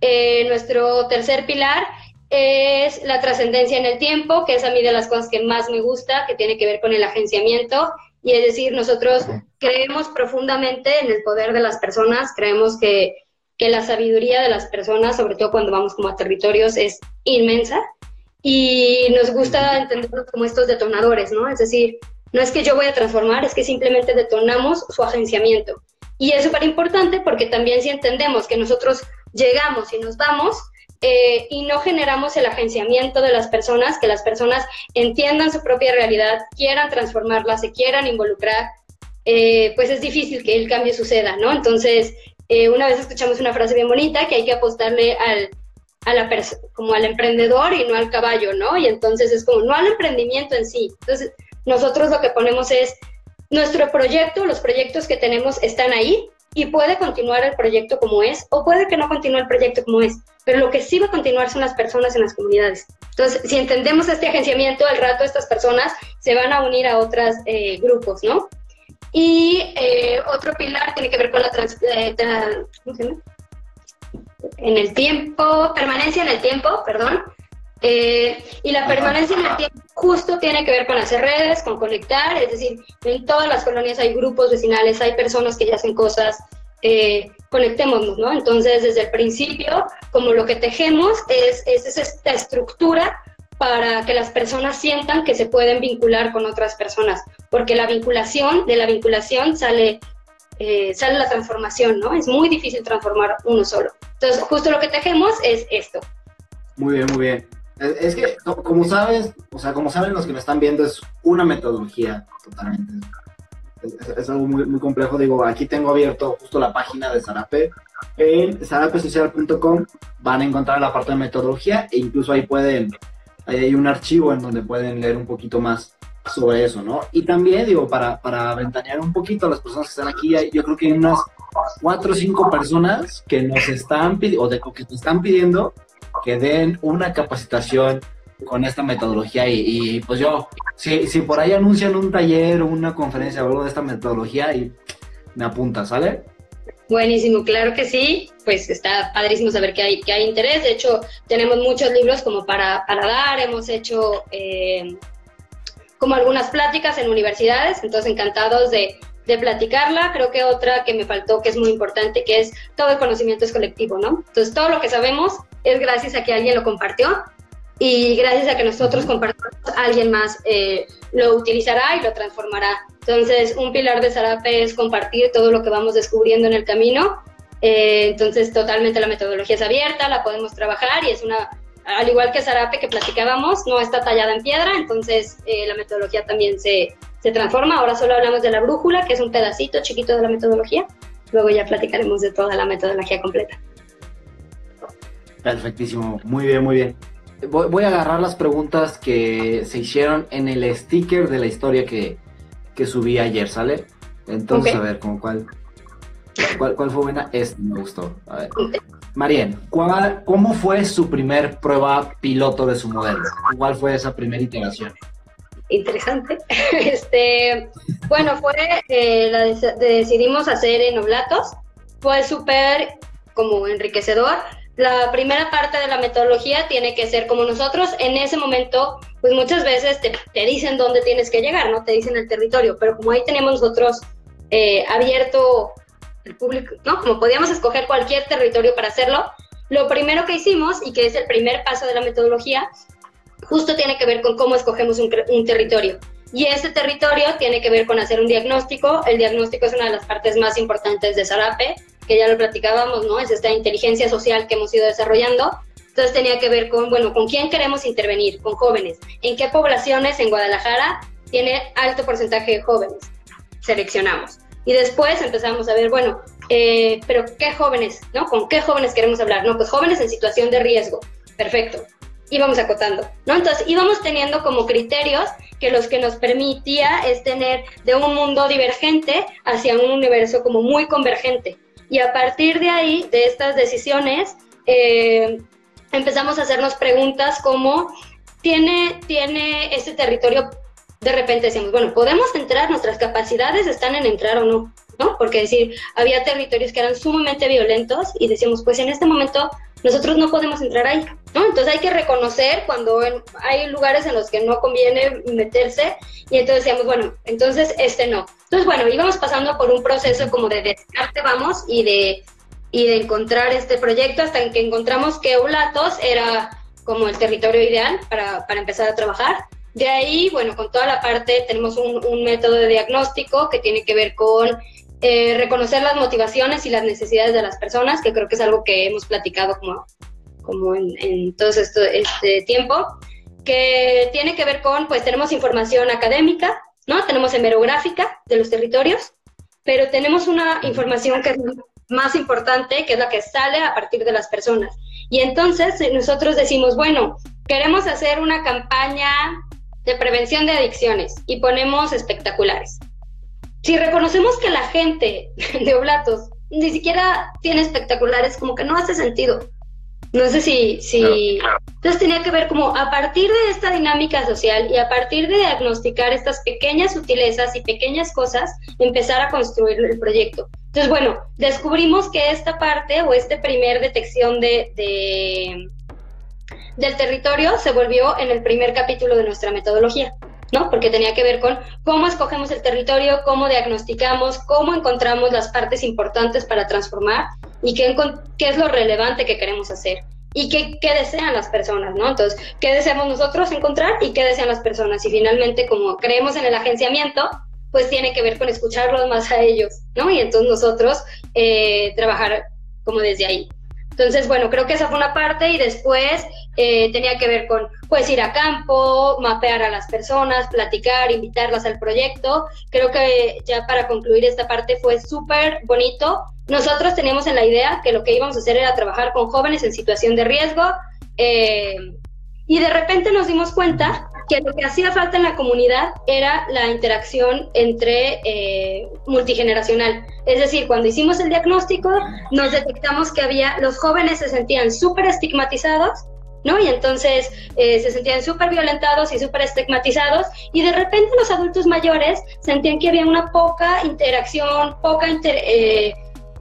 B: Eh, nuestro tercer pilar es la trascendencia en el tiempo, que es a mí de las cosas que más me gusta, que tiene que ver con el agenciamiento. Y es decir, nosotros creemos profundamente en el poder de las personas, creemos que, que la sabiduría de las personas, sobre todo cuando vamos como a territorios, es inmensa. Y nos gusta entenderlos como estos detonadores, ¿no? Es decir, no es que yo voy a transformar, es que simplemente detonamos su agenciamiento. Y es súper importante porque también si entendemos que nosotros llegamos y nos vamos eh, y no generamos el agenciamiento de las personas, que las personas entiendan su propia realidad, quieran transformarla, se quieran involucrar, eh, pues es difícil que el cambio suceda, ¿no? Entonces, eh, una vez escuchamos una frase bien bonita que hay que apostarle al, a la como al emprendedor y no al caballo, ¿no? Y entonces es como, no al emprendimiento en sí. Entonces, nosotros lo que ponemos es nuestro proyecto, los proyectos que tenemos están ahí y puede continuar el proyecto como es o puede que no continúe el proyecto como es, pero lo que sí va a continuar son las personas en las comunidades. Entonces, si entendemos este agenciamiento, al rato estas personas se van a unir a otros eh, grupos, ¿no? Y eh, otro pilar tiene que ver con la, trans, eh, en el tiempo, permanencia en el tiempo, perdón. Y la permanencia en el tiempo justo tiene que ver con hacer redes, con conectar, es decir, en todas las colonias hay grupos vecinales, hay personas que ya hacen cosas, eh, conectémonos, ¿no? Entonces, desde el principio, como lo que tejemos es, es, esta estructura para que las personas sientan que se pueden vincular con otras personas, porque la vinculación, de la vinculación sale, eh, sale la transformación, ¿no? Es muy difícil transformar uno solo. Entonces, justo lo que tejemos es esto.
A: Muy bien, muy bien. Es que, como sabes, o sea, como saben los que me están viendo, es una metodología totalmente. Es, algo muy, muy, complejo. Digo, aquí tengo abierto justo la página de Zarape. En zarapesocial.com van a encontrar la parte de metodología e incluso ahí pueden, hay un archivo en donde pueden leer un poquito más sobre eso, ¿no? Y también, digo, para, para ventanear un poquito a las personas que están aquí, yo creo que hay unas cuatro o cinco personas que nos están pidiendo, o de, que te están pidiendo que den una capacitación con esta metodología y, pues yo, si, si por ahí anuncian un taller o una conferencia o algo de esta metodología, y me apunta, ¿sale?
B: Buenísimo, claro que sí, pues está padrísimo saber que hay, que hay interés, de hecho tenemos muchos libros como para, para dar, hemos hecho eh, como algunas pláticas en universidades, entonces encantados de, de platicarla. Creo que otra que me faltó que es muy importante, que es todo el conocimiento es colectivo, ¿no? Entonces todo lo que sabemos es gracias a que alguien lo compartió y gracias a que nosotros compartimos, alguien más eh, lo utilizará y lo transformará. Entonces, un pilar de Zarape es compartir todo lo que vamos descubriendo en el camino. Eh, entonces, totalmente la metodología es abierta, la podemos trabajar y es una, al igual que Zarape que platicábamos, no está tallada en piedra, entonces eh, la metodología también se, se transforma. Ahora solo hablamos de la brújula, que es un pedacito chiquito de la metodología. Luego ya platicaremos de toda la metodología completa.
A: Perfectísimo, muy bien, muy bien voy, a agarrar las preguntas que se hicieron en el sticker de la historia que, subí ayer, ¿sale? Entonces, a ver, ¿cómo cuál, cuál, fue buena? Este me gustó. A ver. Marien, ¿cómo fue su primer prueba piloto de su modelo? ¿Cuál fue esa primera iteración?
B: Interesante. [LAUGHS] Este, bueno, fue eh, la decidimos hacer en oblatos. Fue súper como enriquecedor la primera parte de la metodología tiene que ser como nosotros en ese momento, pues muchas veces te, dicen dónde tienes que llegar, ¿no? Te dicen el territorio, pero como ahí tenemos nosotros eh, abierto el público, ¿no? Como podíamos escoger cualquier territorio para hacerlo, lo primero que hicimos, y que es el primer paso de la metodología, justo tiene que ver con cómo escogemos un, un territorio. Y ese territorio tiene que ver con hacer un diagnóstico. El diagnóstico es una de las partes más importantes de Zarape que ya lo platicábamos, ¿no? Es esta inteligencia social que hemos ido desarrollando. Entonces tenía que ver con, bueno, ¿con quién queremos intervenir? Con jóvenes. ¿En qué poblaciones en Guadalajara tiene alto porcentaje de jóvenes? Seleccionamos. Y después empezamos a ver, bueno, eh, pero ¿qué jóvenes? ¿No? ¿Con qué jóvenes queremos hablar? No, pues jóvenes en situación de riesgo. Perfecto. Íbamos acotando, ¿no? Entonces íbamos teniendo como criterios que los que nos permitía es tener de un mundo divergente hacia un universo como muy convergente. Y a partir de ahí, de estas decisiones, eh, empezamos a hacernos preguntas como, ¿tiene, ¿tiene este territorio? De repente decimos, bueno, ¿podemos entrar? ¿Nuestras capacidades están en entrar o no? ¿No? Porque decir, había territorios que eran sumamente violentos y decíamos, pues en este momento nosotros no podemos entrar ahí, ¿no? Entonces hay que reconocer cuando hay lugares en los que no conviene meterse y entonces decíamos, bueno, entonces este no. Entonces, bueno, íbamos pasando por un proceso como de descarte, vamos, y de, y de encontrar este proyecto hasta que encontramos que Eulatos era como el territorio ideal para, para empezar a trabajar. De ahí, bueno, con toda la parte tenemos un, un método de diagnóstico que tiene que ver con eh, reconocer las motivaciones y las necesidades de las personas, que creo que es algo que hemos platicado como, como en, todo este tiempo, que tiene que ver con, pues tenemos información académica, ¿no? Tenemos hemerográfica de los territorios, pero tenemos una información que es más importante, que es la que sale a partir de las personas. Y entonces nosotros decimos, bueno, queremos hacer una campaña de prevención de adicciones y ponemos espectaculares si reconocemos que la gente de Oblatos ni siquiera tiene espectaculares, como que no hace sentido. No sé si, si... Entonces tenía que ver como a partir de esta dinámica social y a partir de diagnosticar estas pequeñas sutilezas y pequeñas cosas, empezar a construir el proyecto. Entonces, bueno, descubrimos que esta parte o este primer detección de, de del territorio se volvió en el primer capítulo de nuestra metodología. ¿No? Porque tenía que ver con cómo escogemos el territorio, cómo diagnosticamos, cómo encontramos las partes importantes para transformar y qué, es lo relevante que queremos hacer y qué, qué, desean las personas, ¿no? Entonces, ¿qué deseamos nosotros encontrar y qué desean las personas? Y finalmente, como creemos en el agenciamiento, pues tiene que ver con escucharlos más a ellos, ¿no? Y entonces nosotros eh, trabajar como desde ahí. Entonces, bueno, creo que esa fue una parte y después eh, tenía que ver con, pues, ir a campo, mapear a las personas, platicar, invitarlas al proyecto. Creo que ya para concluir esta parte fue súper bonito. Nosotros teníamos en la idea que lo que íbamos a hacer era trabajar con jóvenes en situación de riesgo eh, y de repente nos dimos cuenta que lo que hacía falta en la comunidad era la interacción entre eh, multigeneracional. Es decir, cuando hicimos el diagnóstico, nos detectamos que había, los jóvenes se sentían súper estigmatizados, ¿no? Y entonces eh, se sentían súper violentados y súper estigmatizados, y de repente los adultos mayores sentían que había una poca interacción, poca inter, eh,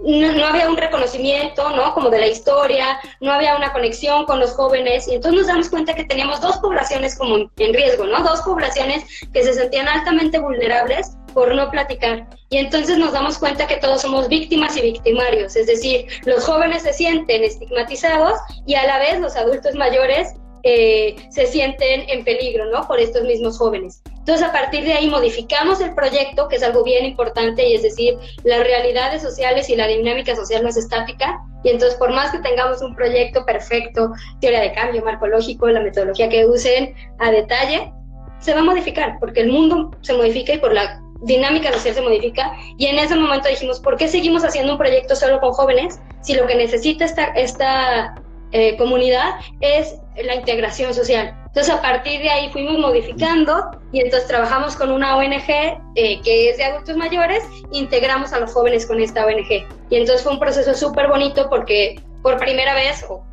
B: no, había un reconocimiento, ¿no? Como de la historia, no había una conexión con los jóvenes y entonces nos damos cuenta que teníamos dos poblaciones como en riesgo, ¿no? Dos poblaciones que se sentían altamente vulnerables por no platicar. Y entonces nos damos cuenta que todos somos víctimas y victimarios, es decir, los jóvenes se sienten estigmatizados y a la vez los adultos mayores eh, se sienten en peligro, ¿no? Por estos mismos jóvenes. Entonces, a partir de ahí modificamos el proyecto, que es algo bien importante, y es decir, las realidades sociales y la dinámica social no es estática. Y entonces, por más que tengamos un proyecto perfecto, teoría de cambio, marco lógico, la metodología que usen a detalle, se va a modificar, porque el mundo se modifica y por la dinámica social se modifica. Y en ese momento dijimos, ¿por qué seguimos haciendo un proyecto solo con jóvenes si lo que necesita esta, esta eh, comunidad es la integración social. Entonces a partir de ahí fuimos modificando y entonces trabajamos con una ONG eh, que es de adultos mayores, integramos a los jóvenes con esta ONG. Y entonces fue un proceso súper bonito porque por primera vez, o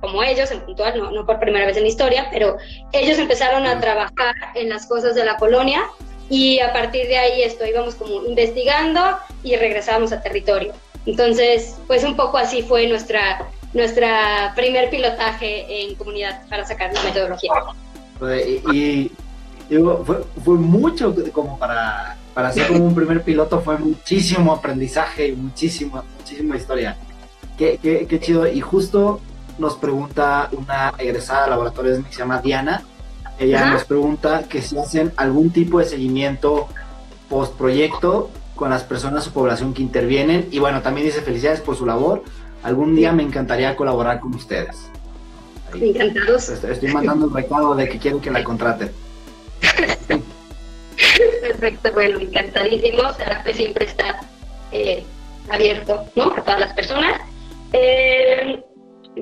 B: como ellos en puntual, no, no por primera vez en la historia, pero ellos empezaron a trabajar en las cosas de la colonia y a partir de ahí esto íbamos como investigando y regresábamos a territorio. Entonces, pues un poco así fue nuestra nuestra primer pilotaje en comunidad para sacar la metodología.
A: Y, fue, mucho como para, para hacer como un primer piloto, fue muchísimo aprendizaje y muchísima, muchísima historia. Qué, qué, qué chido. Y justo nos pregunta una egresada de laboratorios que se llama Diana. Ella nos pregunta que si hacen algún tipo de seguimiento post proyecto con las personas o población que intervienen. Y bueno, también dice felicidades por su labor Algún día me encantaría colaborar con ustedes.
B: Encantados.
A: Estoy mandando un recado de que quiero que la contraten.
B: Perfecto, bueno, encantadísimo. Sarape siempre está eh, abierto ¿no? a todas las personas. Eh,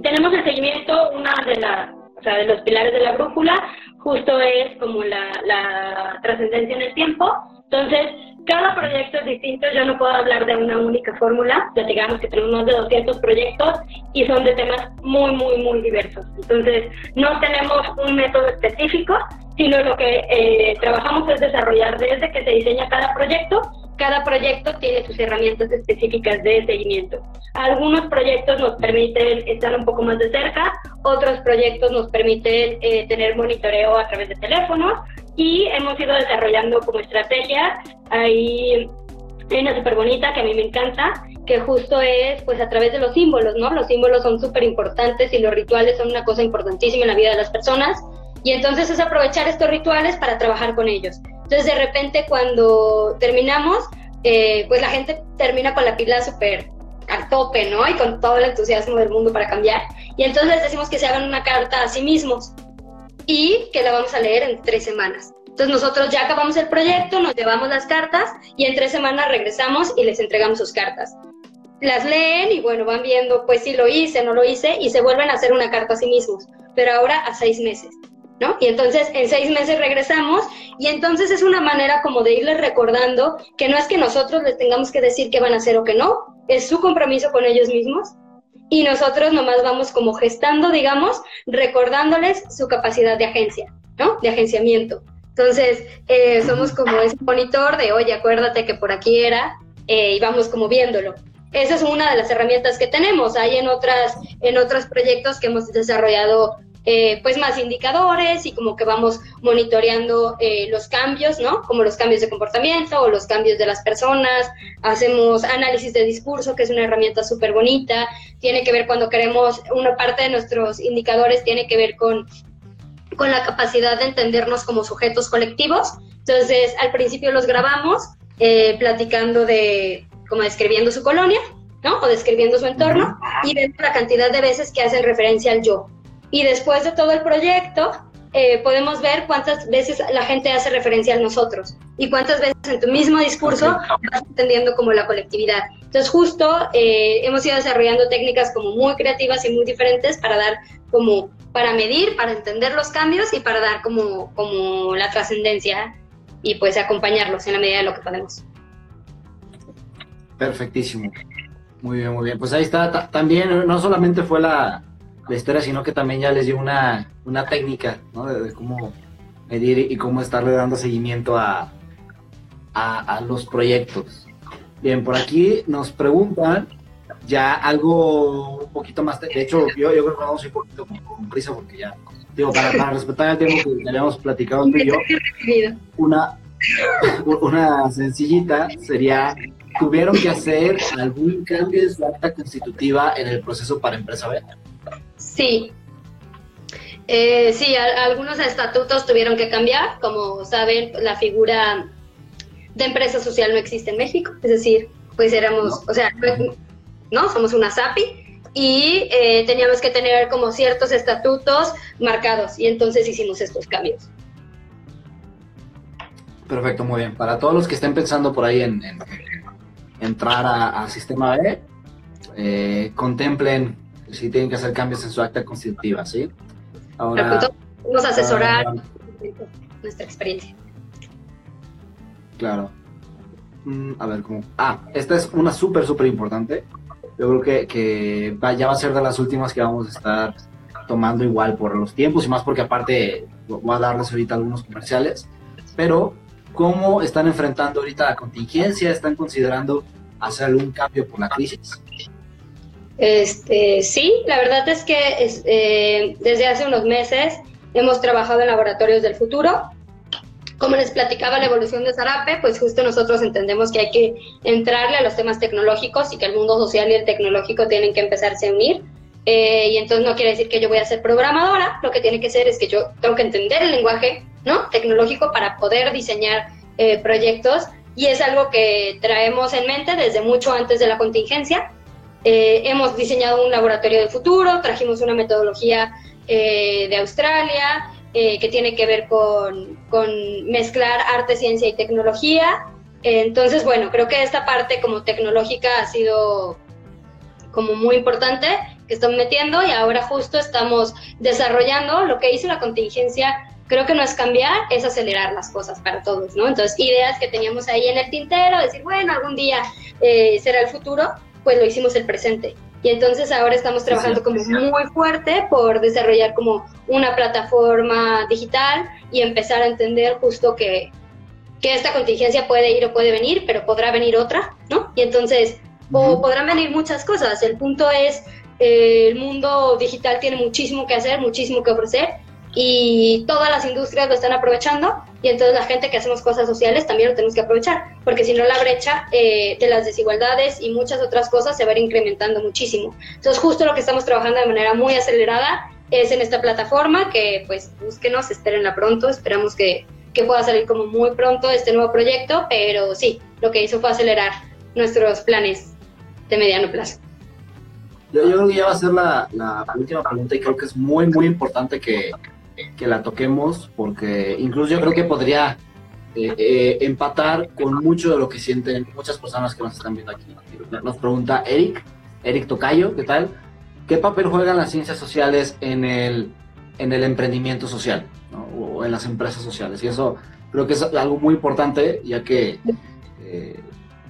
B: tenemos el seguimiento, una de, la, o sea, de los pilares de la brújula, justo es como la, la trascendencia en el tiempo. Entonces, cada proyecto es distinto, yo no puedo hablar de una única fórmula, ya digamos que tenemos más de 200 proyectos y son de temas muy, muy, muy diversos. Entonces, no tenemos un método específico, sino lo que eh, trabajamos es desarrollar desde que se diseña cada proyecto. Cada proyecto tiene sus herramientas específicas de seguimiento. Algunos proyectos nos permiten estar un poco más de cerca, otros proyectos nos permiten eh, tener monitoreo a través de teléfonos, y hemos ido desarrollando como estrategia. Hay una súper bonita que a mí me encanta, que justo es pues a través de los símbolos, ¿no? Los símbolos son súper importantes y los rituales son una cosa importantísima en la vida de las personas. Y entonces es aprovechar estos rituales para trabajar con ellos. Entonces de repente cuando terminamos, eh, pues la gente termina con la pila súper a tope, ¿no? Y con todo el entusiasmo del mundo para cambiar. Y entonces les decimos que se hagan una carta a sí mismos y que la vamos a leer en tres semanas. Entonces nosotros ya acabamos el proyecto, nos llevamos las cartas y en tres semanas regresamos y les entregamos sus cartas. Las leen y bueno, van viendo pues si lo hice, no lo hice y se vuelven a hacer una carta a sí mismos, pero ahora a seis meses. Y entonces en seis meses regresamos y entonces es una manera como de irles recordando que no es que nosotros les tengamos que decir qué van a hacer o qué no, es su compromiso con ellos mismos y nosotros nomás vamos como gestando, digamos, recordándoles su capacidad de agencia, ¿no? De agenciamiento. Entonces, eh, somos como ese monitor de, oye, acuérdate que por aquí era, eh, y vamos como viéndolo. Esa es una de las herramientas que tenemos. Hay en, otras, en otros proyectos que hemos desarrollado eh, pues más indicadores y como que vamos monitoreando eh, los cambios, ¿no? Como los cambios de comportamiento o los cambios de las personas, hacemos análisis de discurso, que es una herramienta súper bonita, tiene que ver cuando queremos, una parte de nuestros indicadores tiene que ver con, con la capacidad de entendernos como sujetos colectivos, entonces al principio los grabamos eh, platicando de, como describiendo su colonia, ¿no? O describiendo su entorno y vemos la cantidad de veces que hacen referencia al yo, y después de todo el proyecto, eh, podemos ver cuántas veces la gente hace referencia a nosotros y cuántas veces en tu mismo discurso vas entendiendo como la colectividad. Entonces justo eh, hemos ido desarrollando técnicas como muy creativas y muy diferentes para dar como para medir, para entender los cambios y para dar como, como la trascendencia y pues acompañarlos en la medida de lo que podemos.
A: Perfectísimo. Muy bien, muy bien. Pues ahí está. También no solamente fue la, la historia, sino que también ya les dio una, una técnica ¿no? de, cómo medir y cómo estarle dando seguimiento a, a, los proyectos. Bien, por aquí nos preguntan ya algo un poquito más. De hecho, yo, yo creo que vamos a ir un poquito con, prisa porque ya, digo, para, para, respetar el tiempo que habíamos platicado tú y yo, una, [LAUGHS] una sencillita sería tuvieron que hacer algún cambio en su acta constitutiva en el proceso para empresa B.
B: Sí. Eh, sí, algunos estatutos tuvieron que cambiar. Como saben, la figura de empresa social no existe en México. Es decir, pues éramos, o sea, no, somos una SAPI y eh, teníamos que tener como ciertos estatutos marcados y entonces hicimos estos cambios.
A: Perfecto, muy bien. Para todos los que estén pensando por ahí en, entrar a, Sistema B, eh, contemplen si tienen que hacer cambios en su acta constitutiva, ¿sí?
B: Ahora, vamos a asesorar ah, nuestra experiencia.
A: Claro. Mm, a ver, ¿cómo? Ah, esta es una súper, súper importante. Yo creo que, que ya va a ser de las últimas que vamos a estar tomando igual por los tiempos y más porque aparte voy a darles ahorita algunos comerciales. Pero, ¿cómo están enfrentando ahorita la contingencia? ¿Están considerando hacer algún cambio por la crisis?
B: Este, sí, la verdad es que eh, desde hace unos meses hemos trabajado en laboratorios del futuro. Como les platicaba la evolución de Zarape, pues justo nosotros entendemos que hay que entrarle a los temas tecnológicos y que el mundo social y el tecnológico tienen que empezarse a unir. Eh, y entonces no quiere decir que yo voy a ser programadora, lo que tiene que ser es que yo tengo que entender el lenguaje ¿no? tecnológico para poder diseñar eh, proyectos y es algo que traemos en mente desde mucho antes de la contingencia eh, hemos diseñado un laboratorio de futuro, trajimos una metodología eh, de Australia eh, que tiene que ver con, mezclar arte, ciencia y tecnología. entonces, bueno, creo que esta parte como tecnológica ha sido como muy importante que estamos metiendo y ahora justo estamos desarrollando lo que hizo la contingencia creo que no es cambiar, es acelerar las cosas para todos, ¿no? Entonces, ideas que teníamos ahí en el tintero, decir, bueno, algún día será el futuro, pues lo hicimos el presente. Y entonces ahora estamos trabajando como muy fuerte por desarrollar como una plataforma digital y empezar a entender justo que, que esta contingencia puede ir o puede venir, pero podrá venir otra, ¿no? Y entonces, o podrán venir muchas cosas. El punto es, eh, el mundo digital tiene muchísimo que hacer, muchísimo que ofrecer y todas las industrias lo están aprovechando y entonces la gente que hacemos cosas sociales también lo tenemos que aprovechar, porque si no la brecha eh, de las desigualdades y muchas otras cosas se va a ir incrementando muchísimo. Entonces justo lo que estamos trabajando de manera muy acelerada es en esta plataforma que pues búsquenos, espérenla pronto, esperamos que, que pueda salir como muy pronto este nuevo proyecto, pero sí, lo que hizo fue acelerar nuestros planes de mediano plazo.
A: Yo, yo creo que ya va a ser la, la última pregunta y creo que es muy, muy importante que, que la toquemos, porque incluso yo creo que podría eh, eh, empatar con mucho de lo que sienten muchas personas que nos están viendo aquí. Nos pregunta Eric, Eric Tocayo, ¿qué tal? ¿Qué papel juegan las ciencias sociales en el, en el emprendimiento social o en las empresas sociales? Y eso creo que es algo muy importante, ya que eh,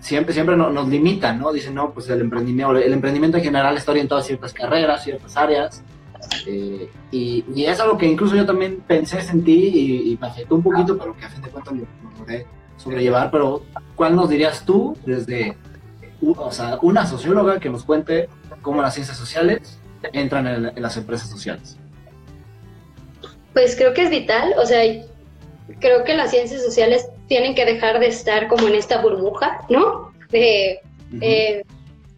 A: siempre, siempre nos limitan, ¿no? Dicen, no, pues el emprendimiento, el emprendimiento en general está orientado a ciertas carreras, ciertas áreas, eh, y, es algo que incluso yo también pensé en ti y, me afectó un poquito, pero que a fin de cuentas lo, logré sobrellevar. Pero, ¿cuál nos dirías tú desde o sea, una socióloga que nos cuente cómo las ciencias sociales entran en, las empresas sociales?
B: Pues creo que es vital, o sea, creo que las ciencias sociales tienen que dejar de estar como en esta burbuja, ¿no? De, eh,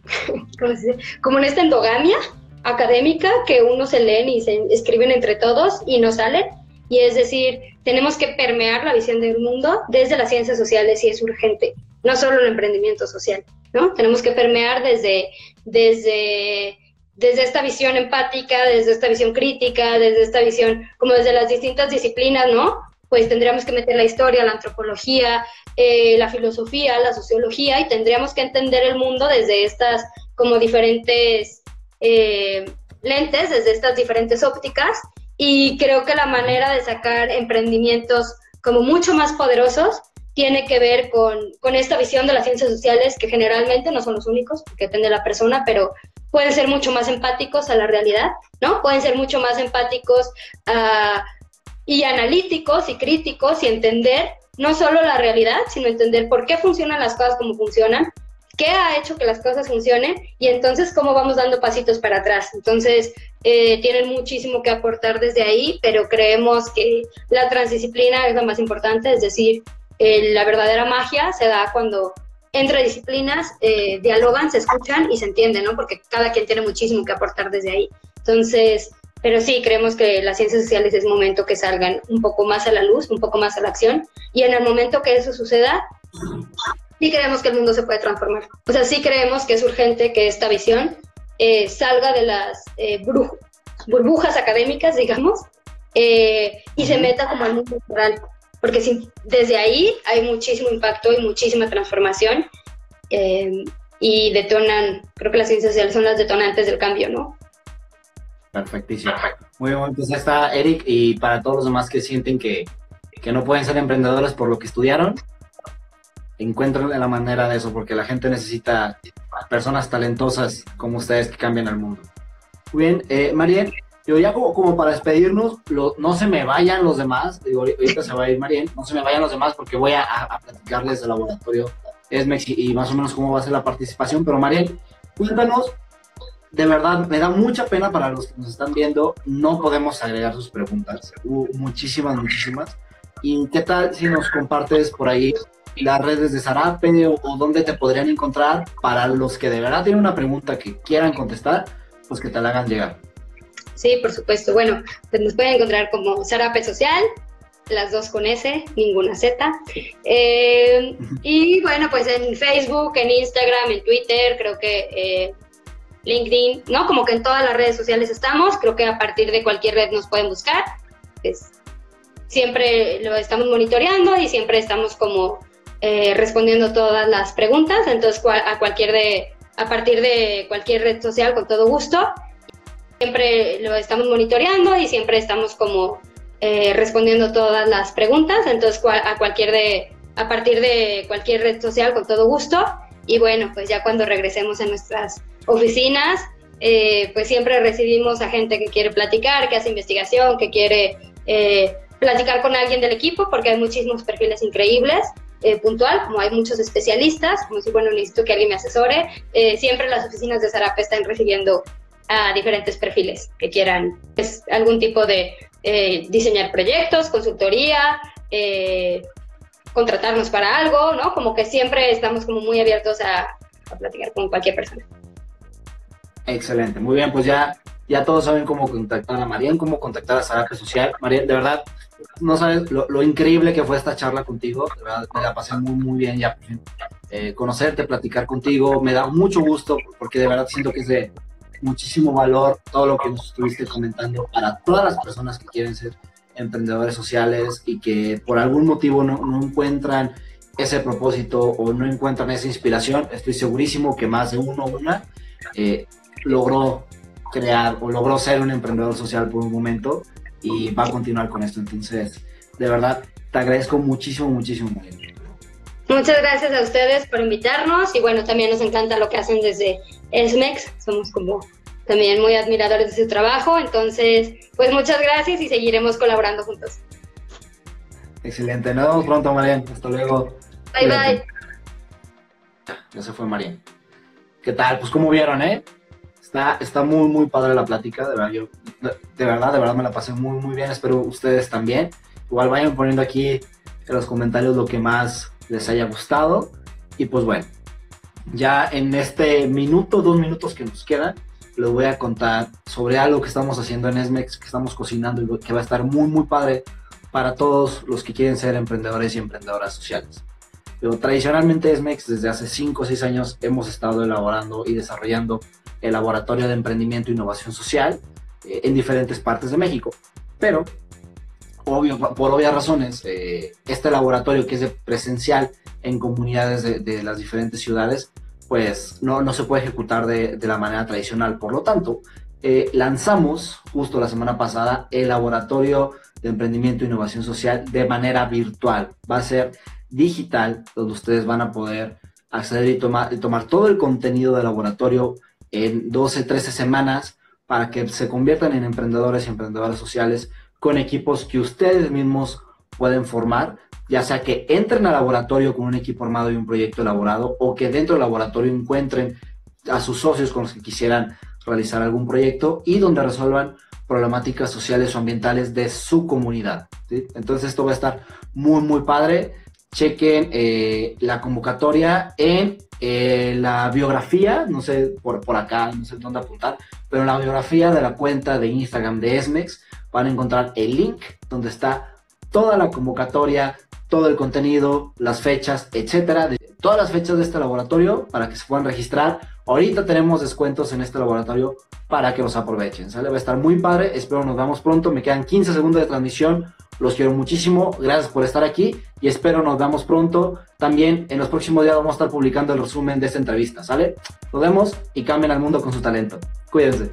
B: [LAUGHS] Como en esta endogamia, académica que uno se leen y se escriben entre todos y no salen. Y es decir, tenemos que permear la visión del mundo desde las ciencias sociales y es urgente, no solo el emprendimiento social, ¿no? Tenemos que permear desde, desde, desde esta visión empática, desde esta visión crítica, desde esta visión, como desde las distintas disciplinas, ¿no? Pues tendríamos que meter la historia, la antropología, eh, la filosofía, la sociología y tendríamos que entender el mundo desde estas como diferentes eh, lentes, desde estas diferentes ópticas, y creo que la manera de sacar emprendimientos como mucho más poderosos tiene que ver con, con, esta visión de las ciencias sociales, que generalmente no son los únicos, porque depende de la persona, pero pueden ser mucho más empáticos a la realidad, ¿no? Pueden ser mucho más empáticos uh, y analíticos y críticos y entender no solo la realidad, sino entender por qué funcionan las cosas como funcionan, qué ha hecho que las cosas funcionen y entonces cómo vamos dando pasitos para atrás. Entonces, eh, tienen muchísimo que aportar desde ahí, pero creemos que la transdisciplina es lo más importante, es decir, eh, la verdadera magia se da cuando entre disciplinas eh, dialogan, se escuchan y se entienden, ¿no? Porque cada quien tiene muchísimo que aportar desde ahí. Entonces, pero sí, creemos que las ciencias sociales es momento que salgan un poco más a la luz, un poco más a la acción, y en el momento que eso suceda, sí creemos que el mundo se puede transformar. O sea, sí creemos que es urgente que esta visión eh, salga de las eh, burbujas académicas, digamos, eh, y se meta como al mundo real. Porque desde ahí hay muchísimo impacto y muchísima transformación y detonan, creo que las ciencias sociales son las detonantes del cambio, ¿no?
A: Perfectísimo. Muy bien, pues está Eric y para todos los demás que sienten que, que no pueden ser emprendedores por lo que estudiaron, encuentren la manera de eso, porque la gente necesita personas talentosas como ustedes que cambian el mundo. Muy bien, eh, Marien, yo ya como, para despedirnos, no se me vayan los demás, digo, ahorita se va a ir Marien, no se me vayan los demás porque voy a, a platicarles del laboratorio ESMEX y, más o menos cómo va a ser la participación, pero Marien, cuéntanos, de verdad, me da mucha pena para los que nos están viendo, no podemos agregar sus preguntas, hubo muchísimas, muchísimas. ¿Y qué tal si nos compartes por ahí las redes de Zarape o, dónde te podrían encontrar para los que de verdad tienen una pregunta que quieran contestar, pues que te la hagan llegar.
B: Sí, por supuesto. Bueno, pues nos pueden encontrar como Zarape Social, las dos con S, ninguna Z. Eh, y bueno, pues en Facebook, en Instagram, en Twitter, creo que eh, LinkedIn, ¿no? Como que en todas las redes sociales estamos. Creo que a partir de cualquier red nos pueden buscar. Pues, siempre lo estamos monitoreando y siempre estamos como eh, respondiendo todas las preguntas, entonces a, cualquier de, a partir de cualquier red social con todo gusto. Siempre lo estamos monitoreando y siempre estamos como eh, respondiendo todas las preguntas, entonces a cualquier de, a partir de cualquier red social con todo gusto. Y bueno, pues ya cuando regresemos a nuestras oficinas, eh, pues siempre recibimos a gente que quiere platicar, que hace investigación, que quiere platicar con alguien del equipo, porque hay muchísimos perfiles increíbles. Eh, puntual, como hay muchos especialistas, como si, bueno, necesito que alguien me asesore, eh, siempre las oficinas de Zarape están recibiendo a diferentes perfiles que quieran pues, algún tipo de eh, diseñar proyectos, consultoría, contratarnos para algo, ¿no? Como que siempre estamos como muy abiertos a, platicar con cualquier persona.
A: Excelente, muy bien, pues ya, ya todos saben cómo contactar a Marian, cómo contactar a Zarape Social. Marian, de verdad, no sabes lo, increíble que fue esta charla contigo. De verdad, me la pasé muy, muy bien ya. Eh, conocerte, platicar contigo, me da mucho gusto porque de verdad siento que es de muchísimo valor todo lo que nos estuviste comentando para todas las personas que quieren ser emprendedores sociales y que por algún motivo no, encuentran ese propósito o no encuentran esa inspiración. Estoy segurísimo que más de uno una eh, logró crear o logró ser un emprendedor social por un momento y va a continuar con esto. Entonces, de verdad, te agradezco muchísimo, muchísimo,
B: Muchas gracias a ustedes por invitarnos y bueno, también nos encanta lo que hacen desde SMEX, somos como también muy admiradores de su trabajo, entonces pues muchas gracias y seguiremos colaborando juntos.
A: Excelente, nos vemos pronto Marian, hasta luego.
B: Bye bye.
A: Ya se fue Marian. ¿Qué tal? Pues como vieron, ¿eh? Está, muy, muy padre la plática, de verdad, yo, de, verdad, de verdad me la pasé muy, muy bien, espero ustedes también. Igual vayan poniendo aquí en los comentarios lo que más les haya gustado. Y pues bueno, ya en este minuto, dos minutos que nos quedan, les voy a contar sobre algo que estamos haciendo en Esmex, que estamos cocinando y que va a estar muy, muy padre para todos los que quieren ser emprendedores y emprendedoras sociales. Pero tradicionalmente Esmex desde hace 5 o 6 años hemos estado elaborando y desarrollando el Laboratorio de Emprendimiento e Innovación Social eh, en diferentes partes de México. Pero, obvio, por obvias razones, eh, este laboratorio que es presencial en comunidades de, las diferentes ciudades, pues no, no, se puede ejecutar de, de, la manera tradicional. Por lo tanto, eh, lanzamos justo la semana pasada el laboratorio de emprendimiento e innovación social de manera virtual. Va a ser digital, donde ustedes van a poder acceder y tomar, y tomar todo el contenido del laboratorio en 12, 13 semanas para que se conviertan en emprendedores y emprendedoras sociales con equipos que ustedes mismos pueden formar, ya sea que entren al laboratorio con un equipo armado y un proyecto elaborado o que dentro del laboratorio encuentren a sus socios con los que quisieran realizar algún proyecto y donde resuelvan problemáticas sociales o ambientales de su comunidad. Entonces esto va a estar muy, muy padre. Chequen eh, la convocatoria en eh, la biografía, no sé por, por acá, no sé dónde apuntar, pero en la biografía de la cuenta de Instagram de Esmex van a encontrar el link donde está toda la convocatoria, todo el contenido, las fechas, etcétera, de todas las fechas de este laboratorio para que se puedan registrar. Ahorita tenemos descuentos en este laboratorio para que los aprovechen, ¿sale? Va a estar muy padre, espero nos vemos pronto, me quedan 15 segundos de transmisión, los quiero muchísimo, gracias por estar aquí y espero nos vemos pronto. También en los próximos días vamos a estar publicando el resumen de esta entrevista, ¿sale? Nos vemos y cambien al mundo con su talento. Cuídense.